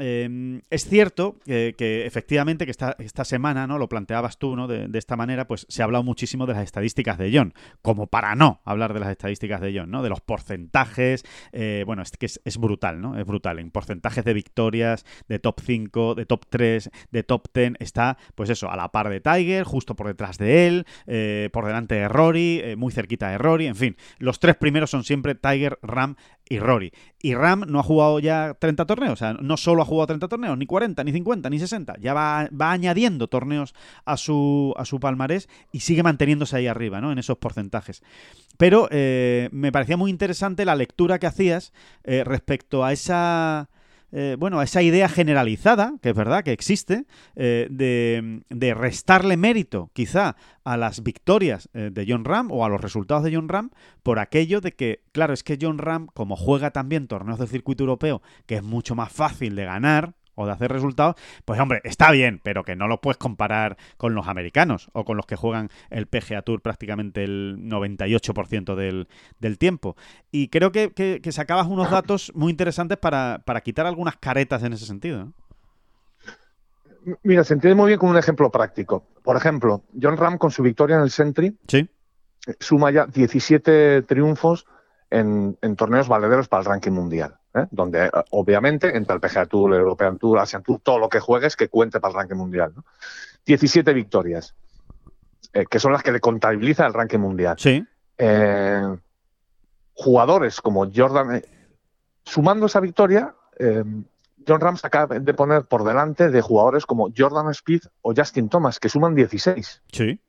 eh, eh, es cierto que, que efectivamente que esta, esta semana, ¿no? Lo planteabas tú, ¿no? De, esta manera, pues se ha hablado muchísimo de las estadísticas de John, como para no hablar de las estadísticas de John, ¿no? De los porcentajes, eh, bueno, es que es, brutal, ¿no? Es brutal. En porcentajes de victorias, de top 5, de top 3, de top 10, está, pues eso, a la par de Tiger, justo por detrás de él, eh, por delante de Rory, eh, muy cerquita de Rory, en fin. Los tres primeros son siempre Tiger, Ram y Rory. Y Ram no ha jugado ya 30 torneos, o sea, no solo ha jugado 30 torneos, ni 40, ni 50, ni 60, ya va, va añadiendo torneos a su, a su palmarés y sigue manteniéndose ahí arriba, ¿no? En esos porcentajes. Pero eh, me parecía muy interesante la lectura que hacías eh, respecto a esa... eh, bueno, esa idea generalizada, que es verdad que existe, eh, de, de restarle mérito quizá a las victorias eh, de John Ram o a los resultados de John Ram por aquello de que, claro, es que John Ram, como juega también torneos del circuito europeo, que es mucho más fácil de ganar o de hacer resultados, pues hombre, está bien, pero que no lo puedes comparar con los americanos o con los que juegan el PGA Tour prácticamente el 98% del, del tiempo. Y creo que, que- que sacabas unos datos muy interesantes para, para quitar algunas caretas en ese sentido. ¿no? Mira, se entiende muy bien con un ejemplo práctico. Por ejemplo, John Ram con su victoria en el Sentry Sí, suma ya 17 triunfos en, en torneos valederos para el ranking mundial, ¿eh? donde eh, obviamente entra el PGA Tour, el European Tour, Asian Tour, todo lo que juegues que cuente para el ranking mundial. ¿no? 17 victorias, eh, que son las que le contabiliza el ranking mundial. sí, Eh, jugadores como Jordan, sumando esa victoria, John Ram se acaba de poner por delante de jugadores como Jordan Speed o Justin Thomas, que suman 16. sí.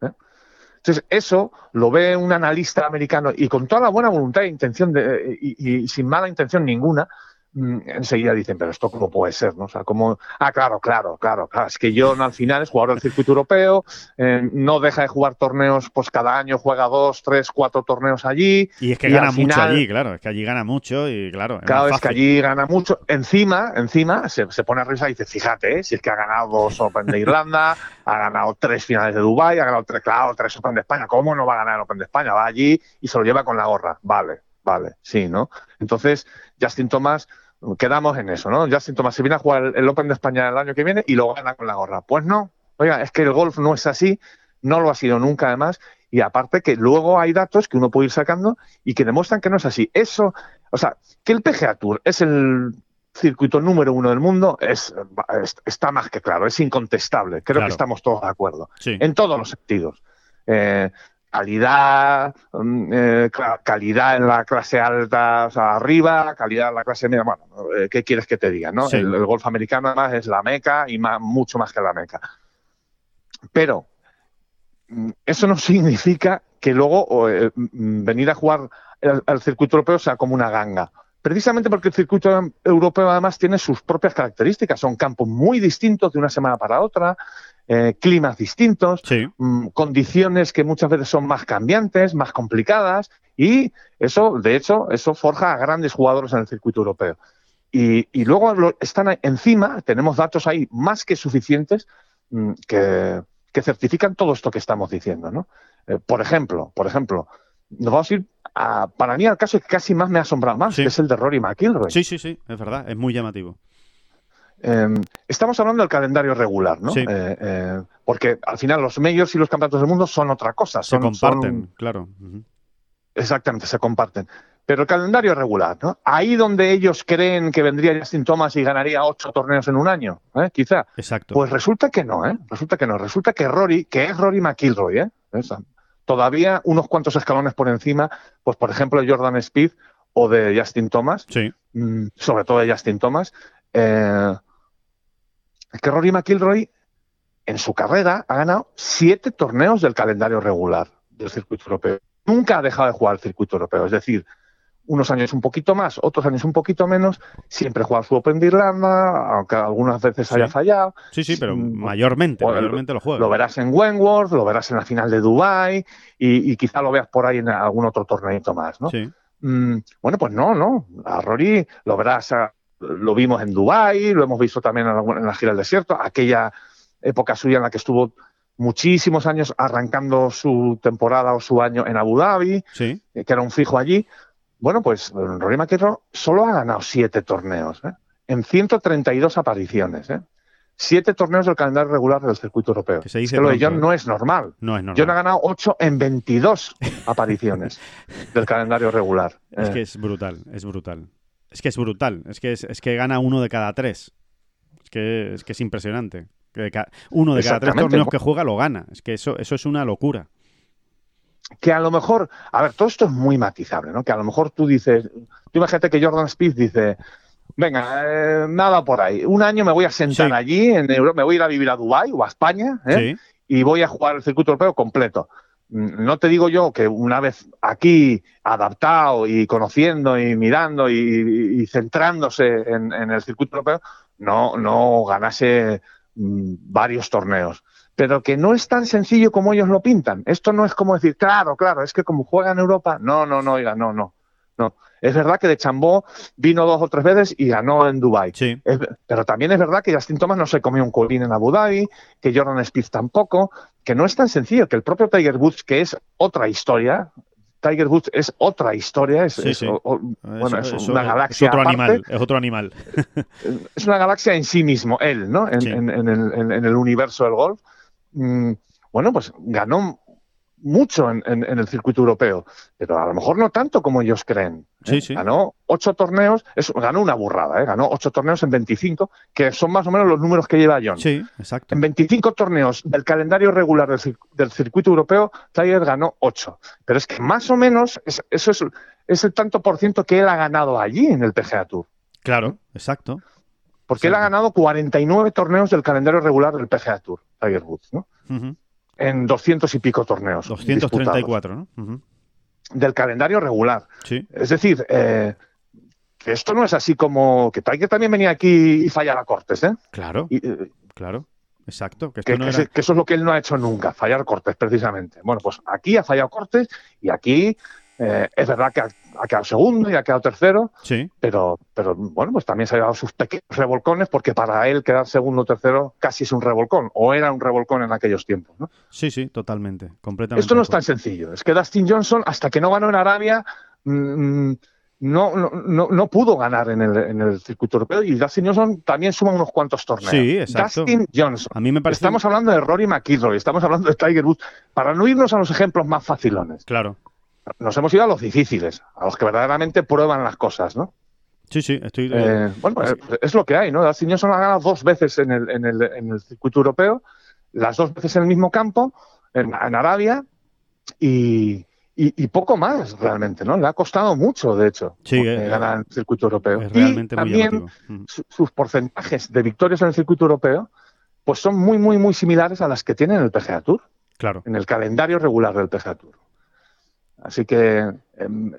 Entonces, eso lo ve un analista americano y con toda la buena voluntad e intención de, y, y sin mala intención ninguna, enseguida dicen, pero esto cómo puede ser, ¿no? O sea, como, ah, claro, claro, claro, claro, es que John al final es jugador del circuito europeo, eh, no deja de jugar torneos, pues cada año juega dos, tres, cuatro torneos allí, Y es que Y gana mucho final- allí, claro. Es que allí gana mucho y claro. es más vez que allí gana mucho. Encima, encima, se, se pone a risa y dice, fíjate, ¿eh? si es que ha ganado dos Open de Irlanda, ha ganado tres finales de Dubái, ha ganado tres, claro, tres Open de España. ¿Cómo no va a ganar el Open de España? Va allí y se lo lleva con la gorra. Vale, vale, sí, ¿no? Entonces, Justin Thomas, quedamos en eso, ¿no? Justin Thomas se viene a jugar el, el Open de España el año que viene y lo gana con la gorra. Pues no, oiga, es que el golf no es así, no lo ha sido nunca además. Y aparte que luego hay datos que uno puede ir sacando y que demuestran que no es así. Eso, o sea, que el PGA Tour es el circuito número uno del mundo es, es- está más que claro, es incontestable. Creo Claro. que estamos todos de acuerdo Sí. en todos los sentidos. Eh, calidad, mm, eh, ca- calidad en la clase alta, o sea, arriba, calidad en la clase media. Bueno, eh, ¿qué quieres que te diga? ¿no? Sí. El, el golf americano además es la meca y más, mucho más que la meca. Pero mm, eso no significa que luego eh, mm, venir a jugar el, circuito europeo sea como una ganga. Precisamente porque el circuito europeo además tiene sus propias características. Son campos muy distintos de una semana para otra, eh, climas distintos, mm, condiciones que muchas veces son más cambiantes, más complicadas, y eso, de hecho, eso forja a grandes jugadores en el circuito europeo. Y, luego están encima, tenemos datos ahí más que suficientes mm, que, certifican todo esto que estamos diciendo, ¿no? Eh, por ejemplo, por ejemplo, nos vamos a ir a, para mí al caso que casi más me ha asombrado más, que es el de Rory McIlroy. Sí, sí, sí, es verdad, es muy llamativo. Em, estamos hablando del calendario regular, ¿no? Eh, eh, porque al final los medios y los campeonatos del mundo son otra cosa. se comparten, claro. Exactamente, se comparten. Pero el calendario regular, ¿no? Ahí donde ellos creen que vendría Justin Thomas y ganaría ocho torneos en un año, ¿eh? quizá. Exacto. Pues resulta que no, ¿eh? Resulta que no. Resulta que Rory, que es Rory McIlroy, ¿eh? todavía unos cuantos escalones por encima, pues por ejemplo de Jordan Speed o de Justin Thomas, sí. Mm, sobre todo de Justin Thomas, eh, que Rory McIlroy en su carrera ha ganado siete torneos del calendario regular del circuito europeo. Nunca ha dejado de jugar el circuito europeo, es decir, unos años un poquito más, otros años un poquito menos, siempre juega su Open de Irlanda, aunque algunas veces haya fallado. Sí, sí, pero mm, mayormente, mayormente lo juega. Lo verás en Wentworth, lo verás en la final de Dubai y, quizá lo veas por ahí en algún otro torneito más, ¿no? Sí. Mm, bueno, pues no, no. A Rory lo verás, lo vimos en Dubai, lo hemos visto también en la gira del desierto, aquella época suya en la que estuvo muchísimos años arrancando su temporada o su año en Abu Dhabi, eh, que era un fijo allí. Bueno, pues Rory McIlroy solo ha ganado siete torneos, ¿eh? en 132 apariciones. ¿eh? Siete torneos del calendario regular del circuito europeo. Que es que lo de John no es normal. No es normal. John ha ganado ocho en 22 apariciones del calendario regular. Es que es brutal, es brutal. Es que es brutal. Es que, es, que gana uno de cada tres. Es que es, que es impresionante. Uno de cada tres torneos que juega lo gana. Es que eso, eso es una locura que a lo mejor, a ver, todo esto es muy matizable, ¿no? Que a lo mejor tú dices, tú imagínate que Jordan Speed dice, venga, eh, nada por ahí, un año me voy a sentar allí en Europa, me voy a ir a vivir a Dubái o a España, ¿eh? y voy a jugar el circuito europeo completo. No te digo yo que una vez aquí adaptado y conociendo y mirando y, centrándose en, el circuito europeo, no, no ganase mm, varios torneos pero que no es tan sencillo como ellos lo pintan. Esto no es como decir, claro, claro, es que como juega en Europa, no, no, no, oiga, no, no. No, es verdad que de Chambó vino dos o tres veces y ganó en Dubai. Sí. pero también es verdad que Justin Thomas no se comió un colín en Abu Dhabi, que Jordan Spieth tampoco, que no es tan sencillo, que el propio Tiger Woods, que es otra historia, Tiger Woods es otra historia, es, bueno, es una galaxia. Es otro animal, es otro animal. es una galaxia en sí mismo, él, ¿no? En, en el universo del golf. Mm, bueno, pues ganó mucho en, el circuito europeo, pero a lo mejor no tanto como ellos creen. ¿eh? Sí, Ganó ocho torneos, ganó una burrada, ¿eh? ganó ocho torneos en 25, que son más o menos los números que lleva John. Sí, exacto. En 25 torneos del calendario regular del, circuito europeo, Tiger ganó ocho. Pero es que más o menos eso es, es el tanto por ciento que él ha ganado allí en el PGA Tour. Claro, exacto. Porque él ha ganado 49 torneos del calendario regular del PGA Tour, Tiger Woods, ¿no? En 200 y pico torneos. 234, ¿no? Del calendario regular. Sí. Es decir, eh, que esto no es así como que Tiger también venía aquí y fallara Cortes, ¿eh? Claro. Eh, claro. Exacto. Que, que, eso es lo que él no ha hecho nunca, fallar Cortes, precisamente. Bueno, pues aquí ha fallado Cortes y aquí eh, es verdad que ha, quedado segundo y ha quedado tercero, sí. pero, pero bueno, pues también se ha llevado sus pequeños revolcones porque para él quedar segundo o tercero casi es un revolcón, o era un revolcón en aquellos tiempos. ¿no? Sí, sí, totalmente, completamente. Esto no es tan sencillo. Es que Dustin Johnson, hasta que no ganó en Arabia, mm, no, no, no, pudo ganar en el, en el, circuito europeo y Dustin Johnson también suma unos cuantos torneos. Sí, exacto. Dustin Johnson. A mí me parece... Estamos hablando de Rory McIlroy, estamos hablando de Tiger Woods, para no irnos a los ejemplos más facilones. Claro nos hemos ido a los difíciles, a los que verdaderamente prueban las cosas, ¿no? Sí, sí, estoy. Eh, bueno, es, lo que hay, ¿no? Dustin Johnson ha ganado dos veces en el, en, el, en el, circuito europeo, las dos veces en el mismo campo, en, Arabia, y, y, poco más realmente, ¿no? Le ha costado mucho, de hecho, sí, eh, ganar el circuito europeo. realmente y también sus porcentajes de victorias en el circuito europeo, pues son muy, muy, muy similares a las que tiene en el PGA Tour. Claro. En el calendario regular del PGA Tour. Así que em,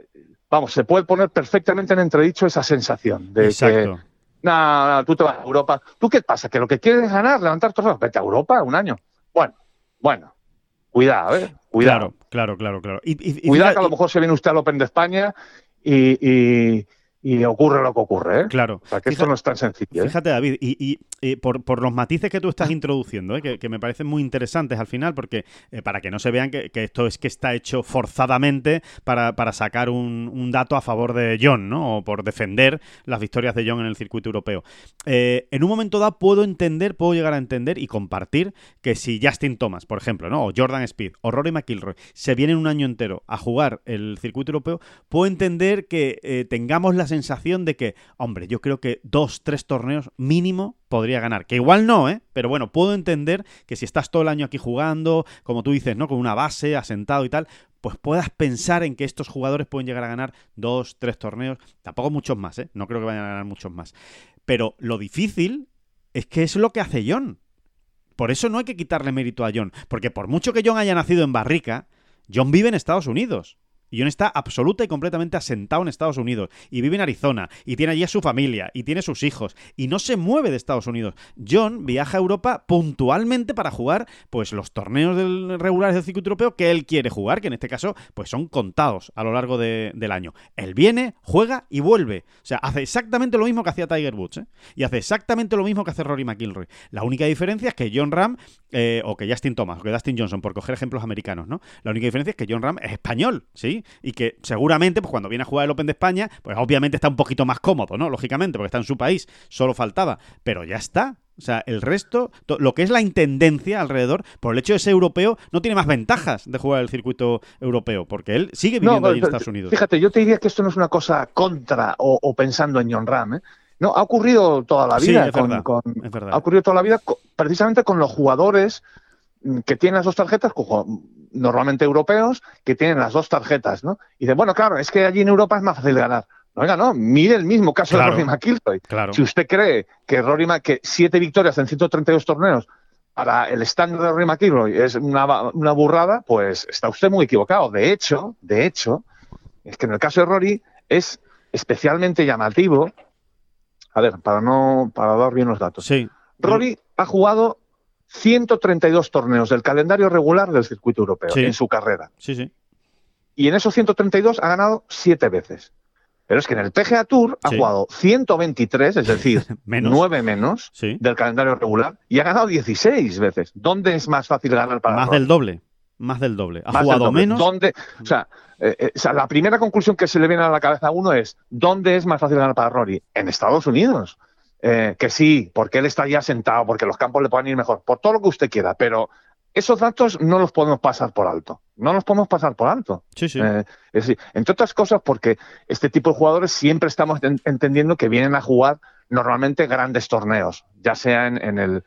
vamos, se puede poner perfectamente en entredicho esa sensación de Exacto. que, no, no, tú te vas a Europa. ¿Tú qué pasa? ¿Que lo que quieres es ganar, levantar trofeos? Vete a Europa un año. Bueno, bueno, cuidado, ¿eh? Cuidado. Claro, claro, claro, claro. Y, Cuidado que a lo mejor se viene usted al Open de España y, y- ocurre lo que ocurre, ¿eh? Claro. O sea, que esto Fija- no es tan sencillo, ¿eh? Fíjate, David, y, y- y por, por los matices que tú estás introduciendo, ¿eh? que, que me parecen muy interesantes al final, porque eh, para que no se vean que, que esto es que está hecho forzadamente para, para sacar un, un dato a favor de John, ¿no? O por defender las victorias de John en el circuito europeo. En un momento dado puedo entender, puedo llegar a entender y compartir que si Justin Thomas, por ejemplo, ¿no? O Jordan Speed o Rory McIlroy se vienen un año entero a jugar el circuito europeo, puedo entender que tengamos la sensación de que, hombre, yo creo que dos, tres torneos mínimo podría ganar. Que igual no, ¿eh? Pero bueno, puedo entender que si estás todo el año aquí jugando, como tú dices, ¿no? Con una base, asentado y tal, pues puedas pensar en que estos jugadores pueden llegar a ganar dos, tres torneos, tampoco muchos más, ¿eh? No creo que vayan a ganar muchos más. Pero lo difícil es que es lo que hace John. Por eso no hay que quitarle mérito a John. Porque por mucho que John haya nacido en Barrica, John vive en Estados Unidos. John está absoluta y completamente asentado en Estados Unidos. Y vive en Arizona. Y tiene allí a su familia. Y tiene sus hijos. Y no se mueve de Estados Unidos. John viaja a Europa puntualmente para jugar pues los torneos regulares del circuito europeo que él quiere jugar. Que en este caso pues son contados a lo largo de- del año. Él viene, juega y vuelve. O sea, hace exactamente lo mismo que hacía Tiger Woods. ¿eh? Y hace exactamente lo mismo que hace Rory McIlroy. La única diferencia es que John Ram, eh, o que Justin Thomas, o que Dustin Johnson, por coger ejemplos americanos, ¿no? La única diferencia es que John Ram es español, ¿sí? Y que seguramente, pues cuando viene a jugar el Open de España, pues obviamente está un poquito más cómodo, ¿no? Lógicamente, porque está en su país, solo faltaba. Pero ya está. O sea, el resto, to- lo que es la intendencia alrededor, por el hecho de ser europeo, no tiene más ventajas de jugar el circuito europeo, porque él sigue viviendo allí en Estados Unidos. Fíjate, yo te diría que esto no es una cosa contra o, o pensando en John Ram. ¿eh? No, ha ocurrido toda la Sí, vida. es con- verdad, con- es verdad. Ha ocurrido toda la vida precisamente con los jugadores mm, que tienen las dos tarjetas, co- normalmente europeos, que tienen las dos tarjetas, ¿no? Y de bueno, claro, es que allí en Europa es más fácil ganar. No, oiga, no, mire el mismo caso Claro. de Rory McIlroy. Claro. Si usted cree que Rory Ma- que siete victorias en 132 torneos para el estándar de Rory McIlroy es una, una burrada, pues está usted muy equivocado. De hecho, de hecho, es que en el caso de Rory es especialmente llamativo. A ver, para no para dar bien los datos. Sí. Rory ha jugado 132 torneos del calendario regular del circuito europeo Sí. en su carrera. Sí, sí. Y en esos 132 ha ganado siete veces. Pero es que en el PGA Tour ha Sí. jugado 123, es decir, Menos. nueve menos Sí. del calendario regular y ha ganado 16 veces. ¿Dónde es más fácil ganar para Más del doble. Más del doble. Ha Más jugado doble. menos. ¿Dónde? O sea, eh, eh, o sea, la primera conclusión que se le viene a la cabeza a uno es ¿dónde es más fácil ganar para Rory? En Estados Unidos. Eh, que sí, porque él está ya sentado, porque los campos le pueden ir mejor, por todo lo que usted quiera, pero esos datos no los podemos pasar por alto. No los podemos pasar por alto. Sí, sí. Eh, es decir, entre otras cosas porque este tipo de jugadores siempre estamos en- entendiendo que vienen a jugar normalmente grandes torneos, ya sea en, en el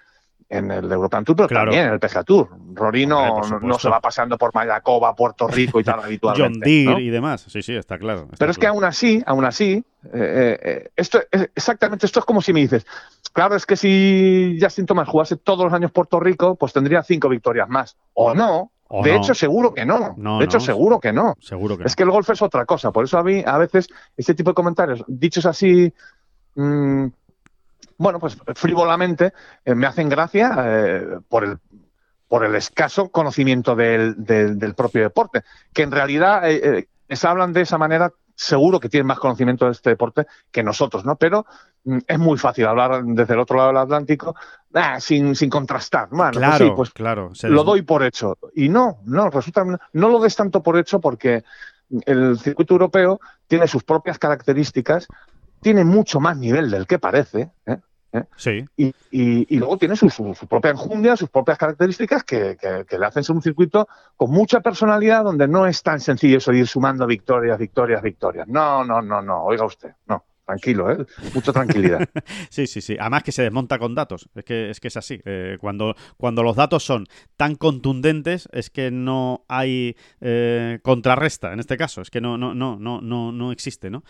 en el European Tour, pero Claro. también en el PGA Tour. Rory no, Hombre, no- se va pasando por Mayacoba, Puerto Rico y tal John habitualmente. Deere ¿no? y demás. Sí, sí, está claro. está Pero es que aún así, aún así, eh, eh, eh, esto es- exactamente esto es como si me dices, claro, es que si Justin Thomas jugase todos los años Puerto Rico, pues tendría cinco victorias más. O no. O de no. hecho, seguro que no. No, de hecho, no. seguro que no. Seguro que Es que el golf es otra cosa. Por eso a mí, a veces, este tipo de comentarios, dichos así, mm, bueno, pues frívolamente, eh, me hacen gracia eh, por el por el escaso conocimiento del, del- del propio deporte, que en realidad eh, eh, les hablan de esa manera, seguro que tienen más conocimiento de este deporte que nosotros, ¿no? Pero mm, es muy fácil hablar desde el otro lado del Atlántico ah, sin, sin contrastar. Bueno, pues Claro, sí, pues claro. se lo doy por hecho. Y no, no, resulta, no lo des tanto por hecho porque el circuito europeo tiene sus propias características, tiene mucho más nivel del que parece, ¿eh? Sí. y, y- y luego tiene su, su- su propia enjundia, sus propias características que, que- que le hacen ser un circuito con mucha personalidad donde no es tan sencillo eso de ir sumando victorias, victorias, victorias. No, no, no, no, oiga usted, no. Tranquilo, ¿eh? Mucha tranquilidad. Sí, sí, sí. Además que se desmonta con datos. Es que es, que es así. Eh, cuando, cuando los datos son tan contundentes, es que no hay eh, contrarresta en este caso. Es que no, no, no, no, no, no existe, ¿no?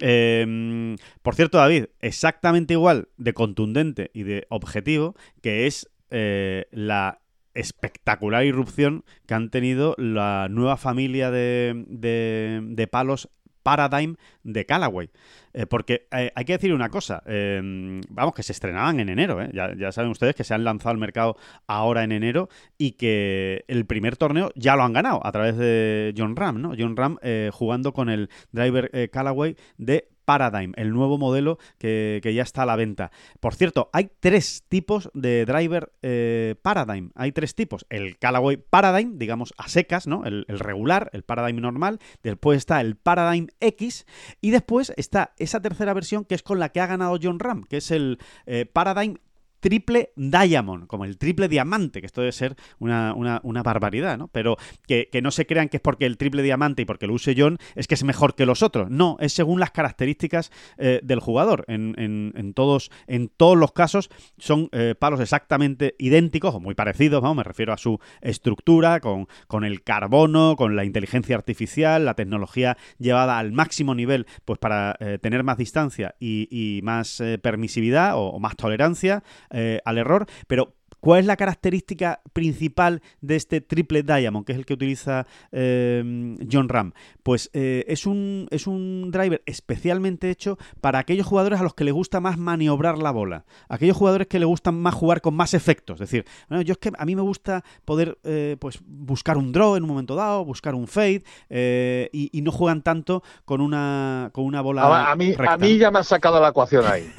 Eh, por cierto, David, exactamente igual de contundente y de objetivo que es eh, la espectacular irrupción que han tenido la nueva familia de, de- de palos Paradigm de Callaway. Eh, porque eh, hay que decir una cosa, em, vamos, que se estrenaban en enero, ¿eh? ya, saben ustedes que se han lanzado al mercado ahora en enero y que el primer torneo ya lo han ganado a través de John Ram, ¿no? John Ram jugando con el driver Callaway de Paradigm, el nuevo modelo que, ya está a la venta. Por cierto, hay tres tipos de driver eh, Paradigm. Hay tres tipos. El Callaway Paradigm, digamos a secas, ¿no? El, regular, el Paradigm normal. Después está el Paradigm X. Y después está esa tercera versión que es con la que ha ganado John Ram, que es el eh, Paradigm triple Diamond, como el triple diamante, que esto debe ser una, barbaridad, ¿no? Pero que, no se crean que es porque el triple diamante y porque lo use John es que es mejor que los otros. No, es según las características eh, del jugador. En, todos, en todos los casos son eh, palos exactamente idénticos o muy parecidos, ¿no? me refiero a su estructura, con, con el carbono, con la inteligencia artificial, la tecnología llevada al máximo nivel, pues para eh, tener más distancia y, más permisividad o más tolerancia eh, al error, pero ¿Cuál es la característica principal de este triple Diamond, que es el que utiliza em, John Ram? Pues eh, es, un, es un driver especialmente hecho para aquellos jugadores a los que les gusta más maniobrar la bola, aquellos jugadores que les gustan más jugar con más efectos. Es decir, bueno, yo es que a mí me gusta poder eh, pues buscar un draw en un momento dado, buscar un fade, eh, y, no juegan tanto con una, con una bola. A, mí, a mí ya me has sacado la ecuación ahí.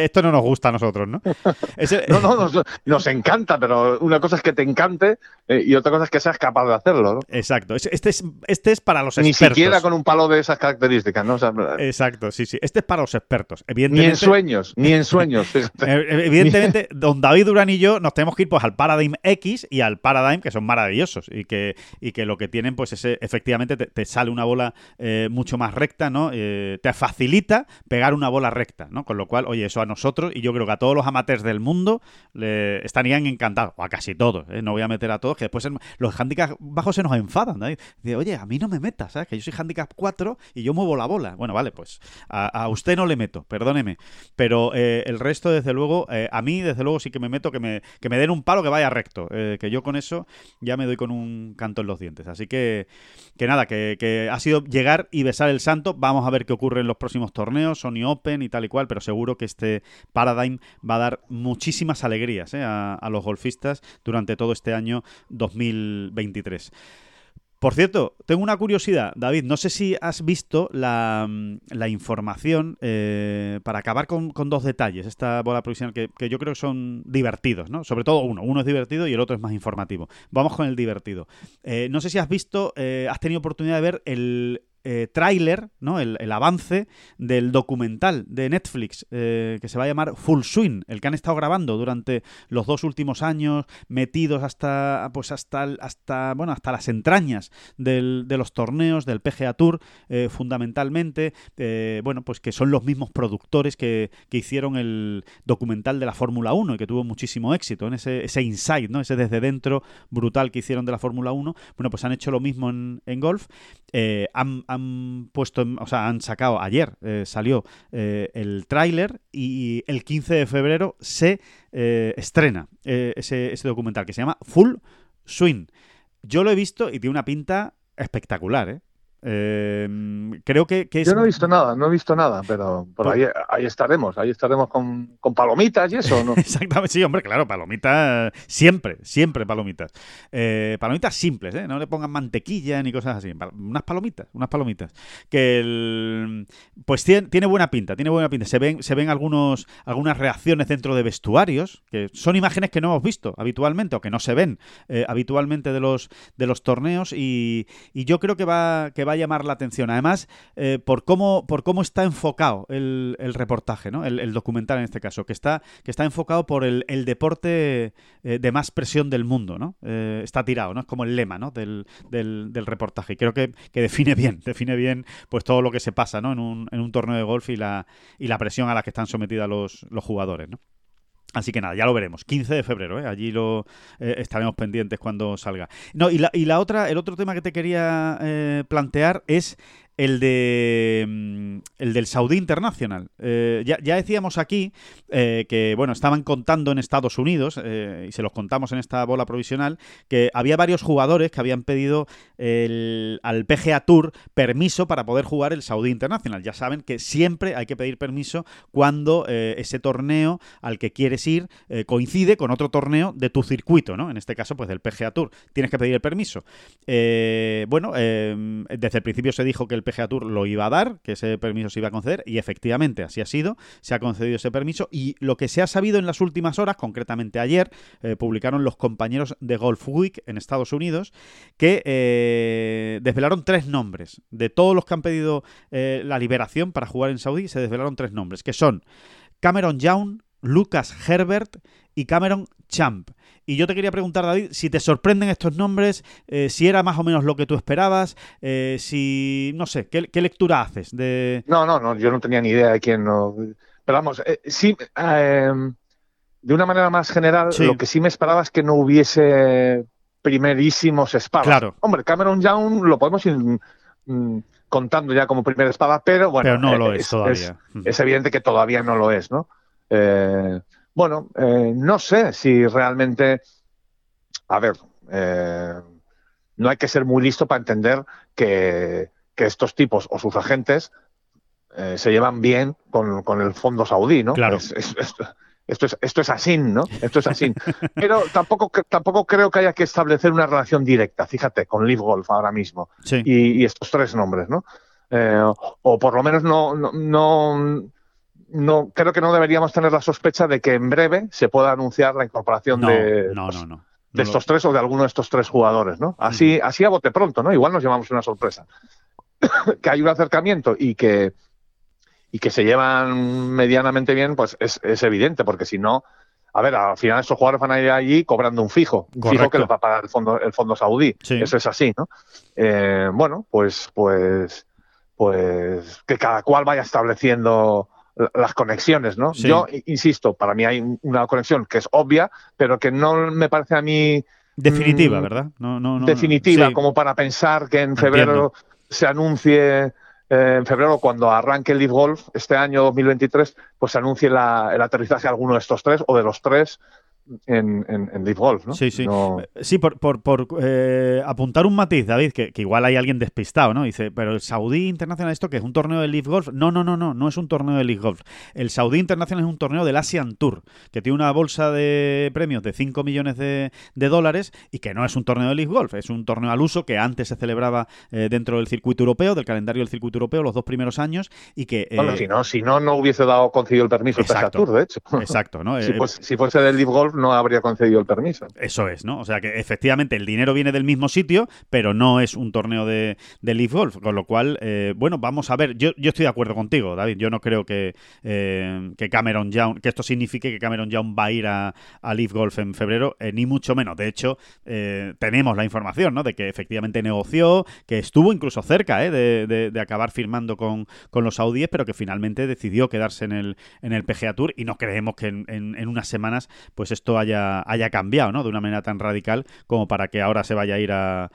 esto no nos gusta a nosotros, ¿no? no, no, nos, nos encanta, pero una cosa es que te encante eh, y otra cosa es que seas capaz de hacerlo. ¿no? Exacto. Este es, este es para los expertos. Ni siquiera con un palo de esas características, ¿no? Exacto, sí, sí. Este es para los expertos. Evidentemente, ni en sueños, ni en sueños. Eh, evidentemente, don David Durán y yo nos tenemos que ir pues al Paradigm X y al Paradigm, que son maravillosos y que, y que lo que tienen, pues es efectivamente te, sale una bola eh, mucho más recta, ¿no? te facilita pegar una bola recta, ¿no? Con lo cual, oye, eso a nosotros y yo creo que a todos los amateurs del mundo le están estarían encantados, o a casi todos, ¿eh? no voy a meter a todos, que después los handicaps bajos se nos enfadan. Dice, oye, a mí no me metas, ¿sabes? Que yo soy handicap 4 y yo muevo la bola. Bueno, vale, pues a, usted no le meto, perdóneme. Pero eh, el resto, desde luego, eh, a mí, desde luego, sí que me meto que me, que me den un palo que vaya recto. que yo con eso ya me doy con un canto en los dientes. Así que, que nada, que, que ha sido llegar y besar el santo. Vamos a ver qué ocurre en los próximos torneos, Sony Open y tal y cual, pero seguro que este Paradigm va a dar muchísimas alegrías a, a, los golfistas durante todo este año 2023. Por cierto, tengo una curiosidad, David. No sé si has visto la, mm, información eh, para acabar con, dos detalles. Esta bola provisional que, yo creo que son divertidos, ¿no? Sobre todo uno. Uno es divertido y el otro es más informativo. Vamos con el divertido. Eh, no sé si has visto, eh, has tenido oportunidad de ver el, eh, tráiler, ¿no? El, avance del documental de Netflix eh, que se va a llamar Full Swing, el que han estado grabando durante los dos últimos años, metidos hasta, pues hasta, hasta, bueno, hasta las entrañas de los torneos del PGA Tour, eh, fundamentalmente, bueno, pues que son los mismos productores que, hicieron el documental de la Fórmula 1 y que tuvo muchísimo éxito en ese, ese insight, ¿no? Ese desde dentro brutal que hicieron de la Fórmula 1. Bueno, pues han hecho lo mismo en, golf. han han puesto, o sea, han sacado, ayer eh, salió eh, el tráiler y el 15 de febrero se eh, estrena ese, ese documental que se llama Full Swing. Yo lo he visto y tiene una pinta espectacular, ¿eh? Eh, creo que, Yo no he visto nada, no he visto nada, pero por ahí, ahí, estaremos, ahí estaremos con, con, palomitas y eso, ¿no? Exactamente, sí, hombre, claro, palomitas, siempre, siempre palomitas. Eh, palomitas simples, ¿eh? No le pongan mantequilla ni cosas así, unas palomitas, unas palomitas. Que el, pues tiene, tiene, buena pinta, tiene buena pinta. Se ven, se ven algunos, algunas reacciones dentro de vestuarios, que son imágenes que no hemos visto habitualmente o que no se ven eh, habitualmente de los, de los torneos y, y yo creo que va, que va a llamar la atención. Además, eh, por, cómo, por cómo está enfocado el, reportaje, ¿no? El, documental en este caso, que está, que está enfocado por el, deporte eh, de más presión del mundo, ¿no? Eh, está tirado, ¿no? Es como el lema, ¿no? Del, reportaje. Y creo que, define bien, define bien pues todo lo que se pasa, ¿no? En un, en un torneo de golf y la, y la presión a la que están sometidos los, los jugadores, ¿no? Así que nada, ya lo veremos. 15 de febrero, ¿eh? allí lo eh, estaremos pendientes cuando salga. No, y la, y la otra, el otro tema que te quería eh, plantear es el de mm, el del Saudi International. Eh, ya, decíamos aquí eh, que, bueno, estaban contando en Estados Unidos, eh, y se los contamos en esta bola provisional, que había varios jugadores que habían pedido al PGA Tour permiso para poder jugar el Saudi International. Ya saben que siempre hay que pedir permiso cuando ese torneo al que quieres ir coincide con otro torneo de tu circuito, ¿no? En este caso, pues del PGA Tour. Tienes que pedir el permiso. bueno, desde el principio se dijo que el PGA Tour lo iba a dar, que ese permiso se iba a conceder, y efectivamente así ha sido, se ha concedido ese permiso, y lo que se ha sabido en las últimas horas, concretamente ayer, eh, publicaron los compañeros de Golf Week en Estados Unidos, que eh, desvelaron tres nombres. De todos los que han pedido eh, la liberación para jugar en Saudí, se desvelaron tres nombres, que son Cameron Young, Lucas Herbert y Cameron Champ. Y yo te quería preguntar, David, si te sorprenden estos nombres, eh, si era más o menos lo que tú esperabas, eh, si, no sé, ¿qué, lectura haces? de No, no, no, yo no tenía ni idea de quién no... Pero vamos, eh, sí, em, de una manera más general, lo que sí me esperaba es que no hubiese primerísimos espadas. Claro. Hombre, Cameron Young lo podemos ir mm, contando ya como primera espada, pero bueno... Pero no lo es, todavía. Es, evidente que todavía no lo es, ¿no? Eh, bueno, eh, no sé si realmente, a ver, eh, no hay que ser muy listo para entender que, estos tipos o sus agentes eh, se llevan bien con, el fondo saudí, ¿no? Claro. esto, es, esto es así, ¿no? Esto es así. Pero tampoco, tampoco creo que haya que establecer una relación directa, fíjate, con Live Golf ahora mismo. Y, estos tres nombres, ¿no? o por lo menos no, no no creo que no deberíamos tener la sospecha de que en breve se pueda anunciar la incorporación de, de estos tres o de alguno de estos tres jugadores, ¿no? Así, así a bote pronto, ¿no? Igual nos llevamos una sorpresa. que hay un acercamiento y que y que se llevan medianamente bien, pues es, evidente, porque si no, a ver, al final estos jugadores van a ir allí cobrando un fijo, un fijo que les va a pagar el fondo, el fondo saudí. Eso es así, ¿no? Eh, bueno, pues, pues, pues que cada cual vaya estableciendo las conexiones, ¿no? Yo insisto, para mí hay una conexión que es obvia, pero que no me parece a mí definitiva, mm, ¿verdad? No, no, no definitiva, como para pensar que en febrero se anuncie eh, en febrero, cuando arranque el Leaf Golf este año 2023, pues se anuncie el aterrizaje de alguno de estos tres o de los tres en, en, Leaf Golf, ¿no? Sí, sí. Sí, por, eh, apuntar un matiz, David, que, igual hay alguien despistado, ¿no? Dice, pero el Saudí Internacional, esto que es un torneo de Leaf Golf. No, no, no, no, no es un torneo de Leaf Golf. El Saudí Internacional es un torneo del Asian Tour, que tiene una bolsa de premios de 5 millones de, dólares y que no es un torneo de Leaf Golf, es un torneo al uso que antes se celebraba eh, dentro del circuito europeo, del calendario del circuito europeo, los dos primeros años y que... bueno, si no, si no, no hubiese dado concedido el permiso el Tour, de hecho. Exacto, ¿no? si, si fuese del Leaf Golf no habría concedido el permiso. Eso es, ¿no? O sea que efectivamente el dinero viene del mismo sitio, pero no es un torneo de, de Leaf Golf, con lo cual, eh, bueno, vamos a ver. Yo, yo estoy de acuerdo contigo, David. Yo no creo que, eh, que Cameron Young, que esto signifique que Cameron Young va a ir a, a Leaf Golf en febrero, eh, ni mucho menos. De hecho, tenemos la información, ¿no? De que efectivamente negoció, que estuvo incluso cerca de, de, acabar firmando con, con, los saudíes, pero que finalmente decidió quedarse en el, en el PGA Tour y no creemos que en, en unas semanas pues esto haya haya, cambiado, ¿no? De una manera tan radical como para que ahora se vaya a ir a,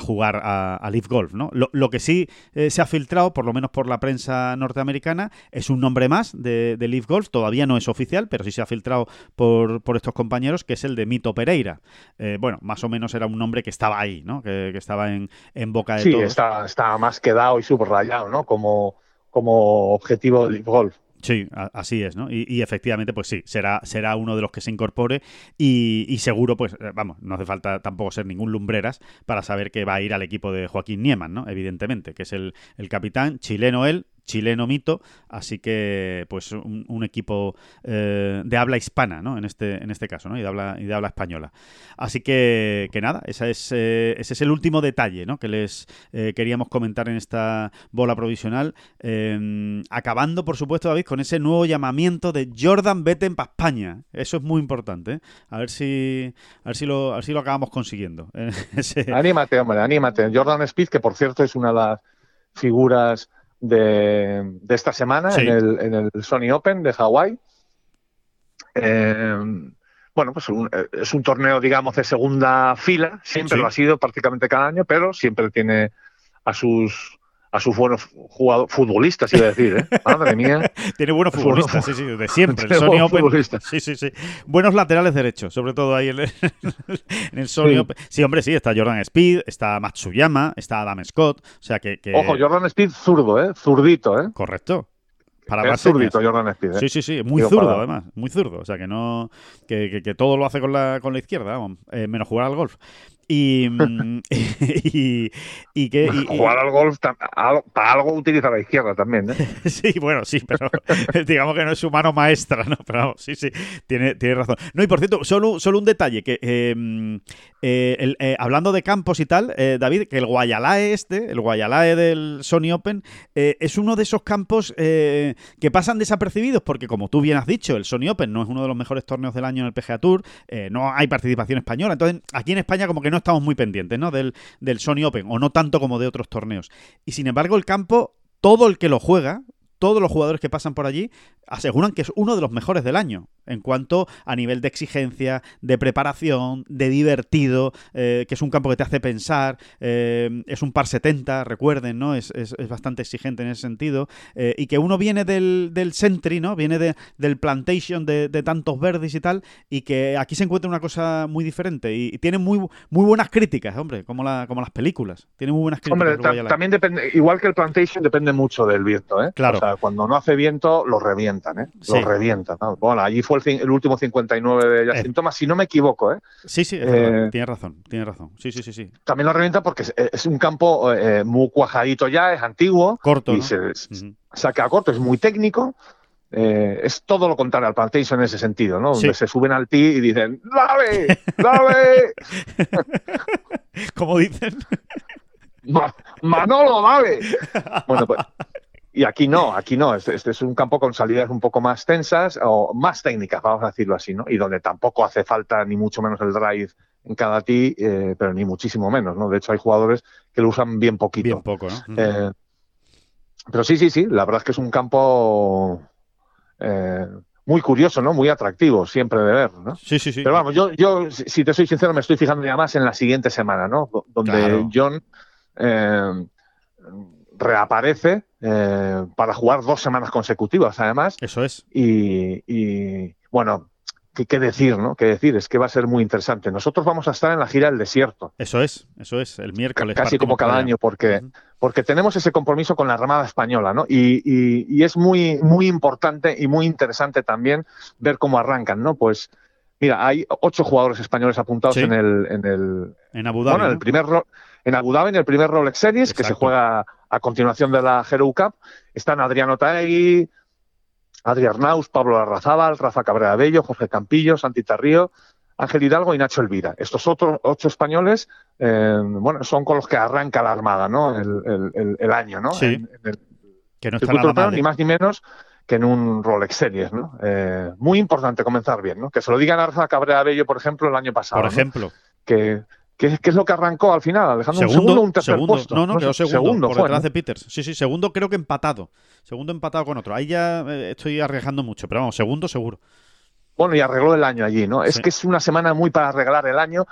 jugar a, Leaf Golf, ¿no? Lo, que sí eh, se ha filtrado, por lo menos por la prensa norteamericana, es un nombre más de, Leaf Golf, todavía no es oficial, pero sí se ha filtrado por, estos compañeros, que es el de Mito Pereira. Eh, bueno, más o menos era un nombre que estaba ahí, ¿no? Que, estaba en, boca de todos. Sí, está, está más quedado y subrayado, ¿no? Como, como objetivo de Leaf Golf. Sí, así es, ¿no? Y, efectivamente, pues sí, será, será uno de los que se incorpore y, seguro, pues, eh, vamos, no hace falta tampoco ser ningún lumbreras para saber que va a ir al equipo de Joaquín Nieman, ¿no? Evidentemente, que es el, el capitán chileno él, chileno mito, así que pues un, equipo eh, de habla hispana, ¿no? En este, en este caso, ¿no? Y de habla, y de habla española. Así que, que nada, esa es, eh, ese es el último detalle, ¿no? Que les eh, queríamos comentar en esta bola provisional. Em, acabando, por supuesto, David, con ese nuevo llamamiento de Jordan Betten para España. Eso es muy importante. A ver si, a ver si lo, a ver si lo acabamos consiguiendo. Anímate, hombre, anímate. Jordan Speed, que por cierto es una de las figuras de, esta semana en, el, en, el, Sony Open de Hawái. Eh, bueno, pues es un torneo, digamos, de segunda fila, siempre lo ha sido prácticamente cada año, pero siempre tiene a sus a sus buenos jugadores, futbolistas, iba a decir, ¿eh? Madre mía. Tiene buenos futbolistas, sí, sí, de siempre. El Sony Open. Sí, sí, sí. Buenos laterales derechos, sobre todo ahí en el, en el Sony Open. Sí, hombre, sí, está Jordan Speed, está Matsuyama, está Adam Scott. O sea que. que... Ojo, Jordan Speed zurdo, ¿eh? Zurdito, ¿eh? Correcto. Para es zurdito Jordan Speed. ¿eh? Sí, sí, sí, muy zurdo además, muy zurdo. O sea que no, que, que, que, todo lo hace con la, con la izquierda, vamos, eh, menos jugar al golf. Y, y, y, que. Y, Jugar al golf para algo utiliza la izquierda también, ¿eh? sí, bueno, sí, pero digamos que no es su mano maestra, ¿no? Pero vamos, sí, sí, tiene, tiene razón. No, y por cierto, solo, solo un detalle, que eh, eh, el, eh, hablando de campos y tal, eh, David, que el Guayalae este, el Guayalae del Sony Open, eh, es uno de esos campos que pasan desapercibidos, porque como tú bien has dicho, el Sony Open no es uno de los mejores torneos del año en el PGA Tour, no hay participación española, entonces aquí en España como que no estamos muy pendientes ¿no? Del, del Sony Open, o no tanto como de otros torneos. Y sin embargo, el campo, todo el que lo juega, todos los jugadores que pasan por allí aseguran que es uno de los mejores del año en cuanto a nivel de exigencia, de preparación, de divertido, eh, que es un campo que te hace pensar, eh, es un par 70, recuerden, ¿no? Es, es, es bastante exigente en ese sentido, eh, y que uno viene del, del Sentry, ¿no? Viene de, del Plantation de, de, tantos verdes y tal, y que aquí se encuentra una cosa muy diferente, y, y tiene muy, muy buenas críticas, hombre, como, la, como las películas, tiene muy buenas críticas. Hombre, también depende, igual que el Plantation, depende mucho del viento, ¿eh? Claro. O sea, cuando no hace viento, lo revientan, ¿eh? Lo sí. revientan. ¿no? Bueno, allí fue el, el, último 59 de Justin eh. Thomas, si no me equivoco, ¿eh? Sí, sí, eh, tiene razón, tiene razón. Sí, sí, sí, sí. También lo revienta porque es, es un campo eh, muy cuajadito ya, es antiguo. Corto, y ¿no? se, uh -huh. saca corto, es muy técnico. Eh, es todo lo contrario al Plantation en ese sentido, ¿no? Donde se suben al tee y dicen, ¡dale! ¡dale! Como dicen. Ma- ¡Manolo, dale! Bueno, pues. Y aquí no, aquí no. Este, este, es un campo con salidas un poco más tensas o más técnicas, vamos a decirlo así, ¿no? Y donde tampoco hace falta ni mucho menos el drive en cada tee, eh, pero ni muchísimo menos, ¿no? De hecho, hay jugadores que lo usan bien poquito. Bien poco, ¿no? Eh, pero sí, sí, sí, la verdad es que es un campo eh, muy curioso, ¿no? Muy atractivo siempre de ver, ¿no? Sí, sí, sí. Pero vamos, yo, yo, si te soy sincero, me estoy fijando ya más en la siguiente semana, ¿no? Donde Claro. John eh, reaparece eh, para jugar dos semanas consecutivas, además. Eso es. Y, y, bueno, ¿qué, ¿qué, decir, no? ¿Qué decir? Es que va a ser muy interesante. Nosotros vamos a estar en la gira del desierto. Eso es, eso es, el miércoles. Casi como cada año, porque, uh -huh. porque tenemos ese compromiso con la Armada Española, ¿no? Y, y, y, es muy, muy importante y muy interesante también ver cómo arrancan, ¿no? Pues. Mira, hay ocho jugadores españoles apuntados Sí. en el, en el En Abu Dhabi. bueno, en el ¿no? primer en Abu Dhabi, en el primer Rolex Series, que se juega a continuación de la Hero Cup. Están Adriano Taegui, Adrián Arnaus, Pablo Larrazábal, Rafa Cabrera Bello, Jorge Campillo, Santi Tarrío, Ángel Hidalgo y Nacho Elvira. Estos otros ocho españoles, eh, bueno, son con los que arranca la Armada, ¿no? El, el- el- el año, ¿no? Sí. En- en el que no está nada europeo, mal. ni ¿eh? más ni menos que en un Rolex Series, ¿no? Eh, muy importante comenzar bien, ¿no? Que se lo digan a Rafa Cabrera Bello, por ejemplo, el año pasado. Por ¿no? ejemplo. que, que es lo que arrancó al final, Alejandro. Segundo, un segundo o un tercer segundo. puesto. No, no, quedó segundo, por fue, detrás ¿no? de Peters. Sí, sí, segundo creo que empatado. Segundo empatado con otro. Ahí ya eh, estoy arriesgando mucho, pero vamos, segundo seguro. Bueno, y arregló el año allí, ¿no? Es que es una semana muy para arreglar el año.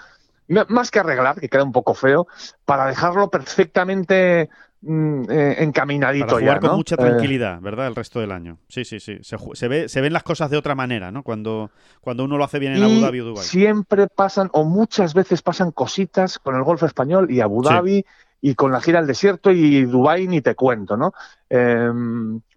Más que arreglar, que queda un poco feo, para dejarlo perfectamente mm, eh, encaminadito Para jugar ya, con ¿no? mucha Eh, tranquilidad, ¿verdad? El resto del año. Sí, sí, sí. Se, ve, se ven las cosas de otra manera, ¿no? Cuando, cuando uno lo hace bien en Abu Dhabi o Dubái. siempre pasan, o muchas veces pasan cositas con el golf español y Abu Sí. Dhabi y con la gira al desierto y Dubái ni te cuento, ¿no? Eh,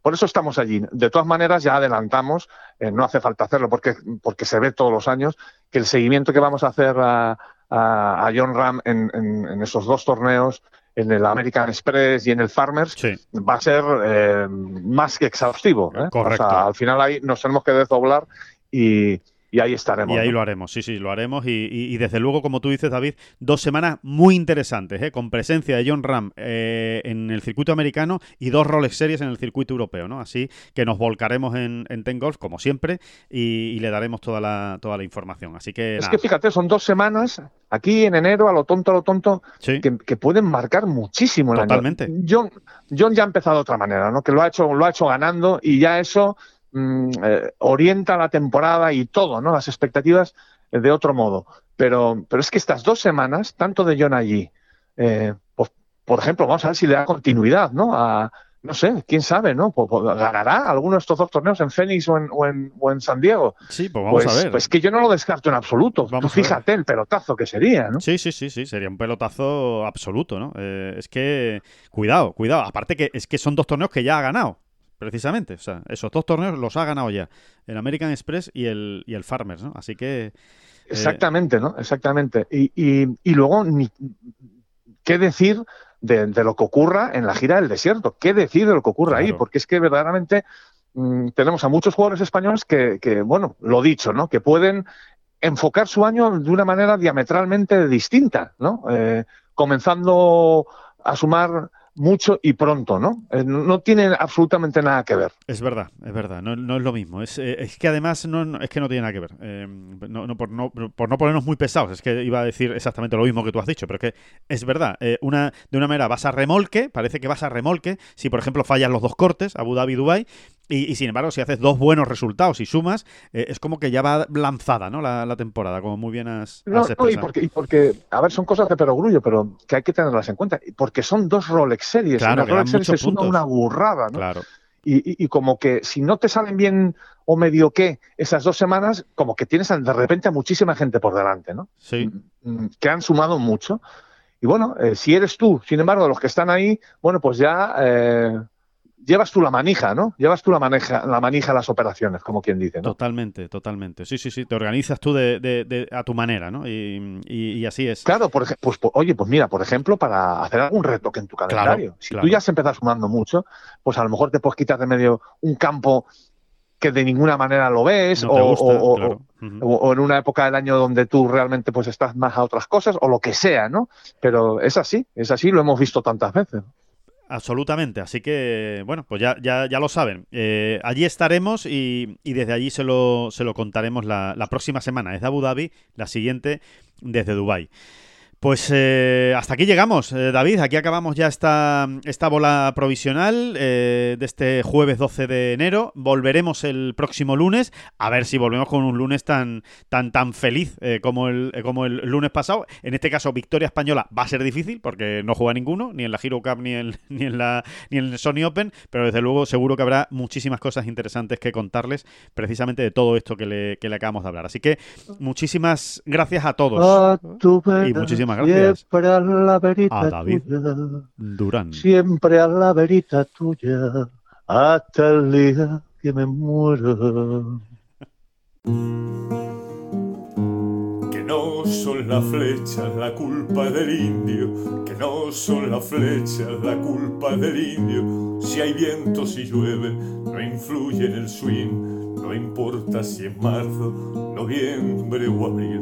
por eso estamos allí. De todas maneras, ya adelantamos, eh, no hace falta hacerlo porque, porque se ve todos los años, que el seguimiento que vamos a hacer a, a, a John Ram en, en, en, esos dos torneos, en el American Express y en el Farmers, sí. va a ser eh, más que exhaustivo. ¿eh? Correcto. O sea, al final ahí nos tenemos que desdoblar y, y ahí estaremos. Y ahí ¿no? lo haremos, sí, sí, lo haremos. Y, y, y, desde luego, como tú dices, David, dos semanas muy interesantes, ¿eh? con presencia de John Ram eh, en el circuito americano y dos Rolex Series en el circuito europeo, ¿no? Así que nos volcaremos en, en Ten Golf, como siempre, y, y, le daremos toda la, toda la información. Así que. Es nada. que fíjate, son dos semanas aquí en enero, a lo tonto, a lo tonto, sí. que, que, pueden marcar muchísimo el Totalmente. año. John, John ya ha empezado de otra manera, ¿no? Que lo ha hecho, lo ha hecho ganando y ya eso Mm, eh, orienta la temporada y todo, ¿no? Las expectativas eh, de otro modo. Pero, pero es que estas dos semanas, tanto de John allí, eh, pues, por ejemplo, vamos a ver si le da continuidad, ¿no? A, no sé, quién sabe, ¿no? Pues, pues, ¿Ganará alguno de estos dos torneos en Phoenix o en, o en, o en San Diego? Sí, pues vamos Pues, a ver. pues que yo no lo descarto en absoluto. Vamos Tú fíjate el pelotazo que sería, ¿no? Sí, sí, sí, sí, sería un pelotazo absoluto, ¿no? Eh, es que, cuidado, cuidado. Aparte que es que son dos torneos que ya ha ganado, precisamente. O sea, esos dos torneos los ha ganado ya. El American Express y el, y el Farmers, ¿no? Así que... Exactamente, ¿no? Exactamente. Y, y, y luego, ni, ¿qué decir de, de, lo que ocurra en la gira del desierto? ¿Qué decir de lo que ocurra Claro. ahí? Porque es que verdaderamente mm, tenemos a muchos jugadores españoles que, que, bueno, lo dicho, ¿no? Que pueden enfocar su año de una manera diametralmente distinta, ¿no? Eh, comenzando a sumar mucho y pronto, ¿no? Eh, no tiene absolutamente nada que ver. Es verdad, es verdad, no, no es lo mismo. Es, eh, es que además no, no- es que no tiene nada que ver. Eh, no, no, por, no, por no ponernos muy pesados, es que iba a decir exactamente lo mismo que tú has dicho, pero es que es verdad. una, de una manera vas a remolque, parece que vas a remolque, si por ejemplo fallas los dos cortes, Abu Dhabi, Dubai, y, y sin embargo si haces dos buenos resultados y sumas, eh, es como que ya va lanzada ¿no? la, la temporada, como muy bien has, No, has no, y porque, y porque, a ver, son cosas de perogrullo, pero que hay que tenerlas en cuenta. Porque son dos Rolex Series. Claro, dan Rolex Series es una, una burrada, ¿no? Claro, Y, como que si no te salen bien o medio qué esas dos semanas, como que tienes de repente a muchísima gente por delante, ¿no? sí. Mm, Que han sumado mucho. Y bueno, eh, si eres tú, sin embargo, de los que están ahí, bueno, pues ya eh, llevas tú la manija, ¿no? Llevas tú la manija, la manija a las operaciones, como quien dice, ¿no? Totalmente, totalmente. Sí, sí, sí. Te organizas tú de, de- de- a tu manera, ¿no? Y, y- y así es. Claro, por pues, po- oye, pues mira, por ejemplo, para hacer algún retoque en tu calendario. si claro. tú ya has empezado sumando mucho, pues a lo mejor te puedes quitar de medio un campo que de ninguna manera lo ves, No gusta, o- o en una época del año donde tú realmente pues estás más a otras cosas, o lo que sea, ¿no? Pero es así, es así, lo hemos visto tantas veces. Absolutamente, así que bueno, pues ya, ya, ya lo saben. Eh, allí estaremos y, y desde allí se lo, se lo contaremos la, la próxima semana. Es de Abu Dhabi, la siguiente desde Dubái. Pues eh, hasta aquí llegamos, eh, David. Aquí acabamos ya esta, esta bola provisional eh, de este jueves 12 de enero. Volveremos el próximo lunes, a ver si volvemos con un lunes tan, tan, tan feliz eh, como, el, eh, como el lunes pasado. En este caso, victoria española va a ser difícil porque no juega ninguno, ni en la Hero Cup ni en, ni en, la, ni en el Sony Open, pero desde luego seguro que habrá muchísimas cosas interesantes que contarles precisamente de todo esto que le, que le acabamos de hablar. Así que muchísimas gracias a todos. A tu vera, Y muchísimas gracias Siempre a la verita a David. tuya, Durán. siempre a la verita tuya, hasta el día que me muero. Que no son las flechas la culpa del indio, que no son las flechas la culpa del indio. Si hay viento, si llueve, no influye en el swing, no importa si es marzo, noviembre o abril.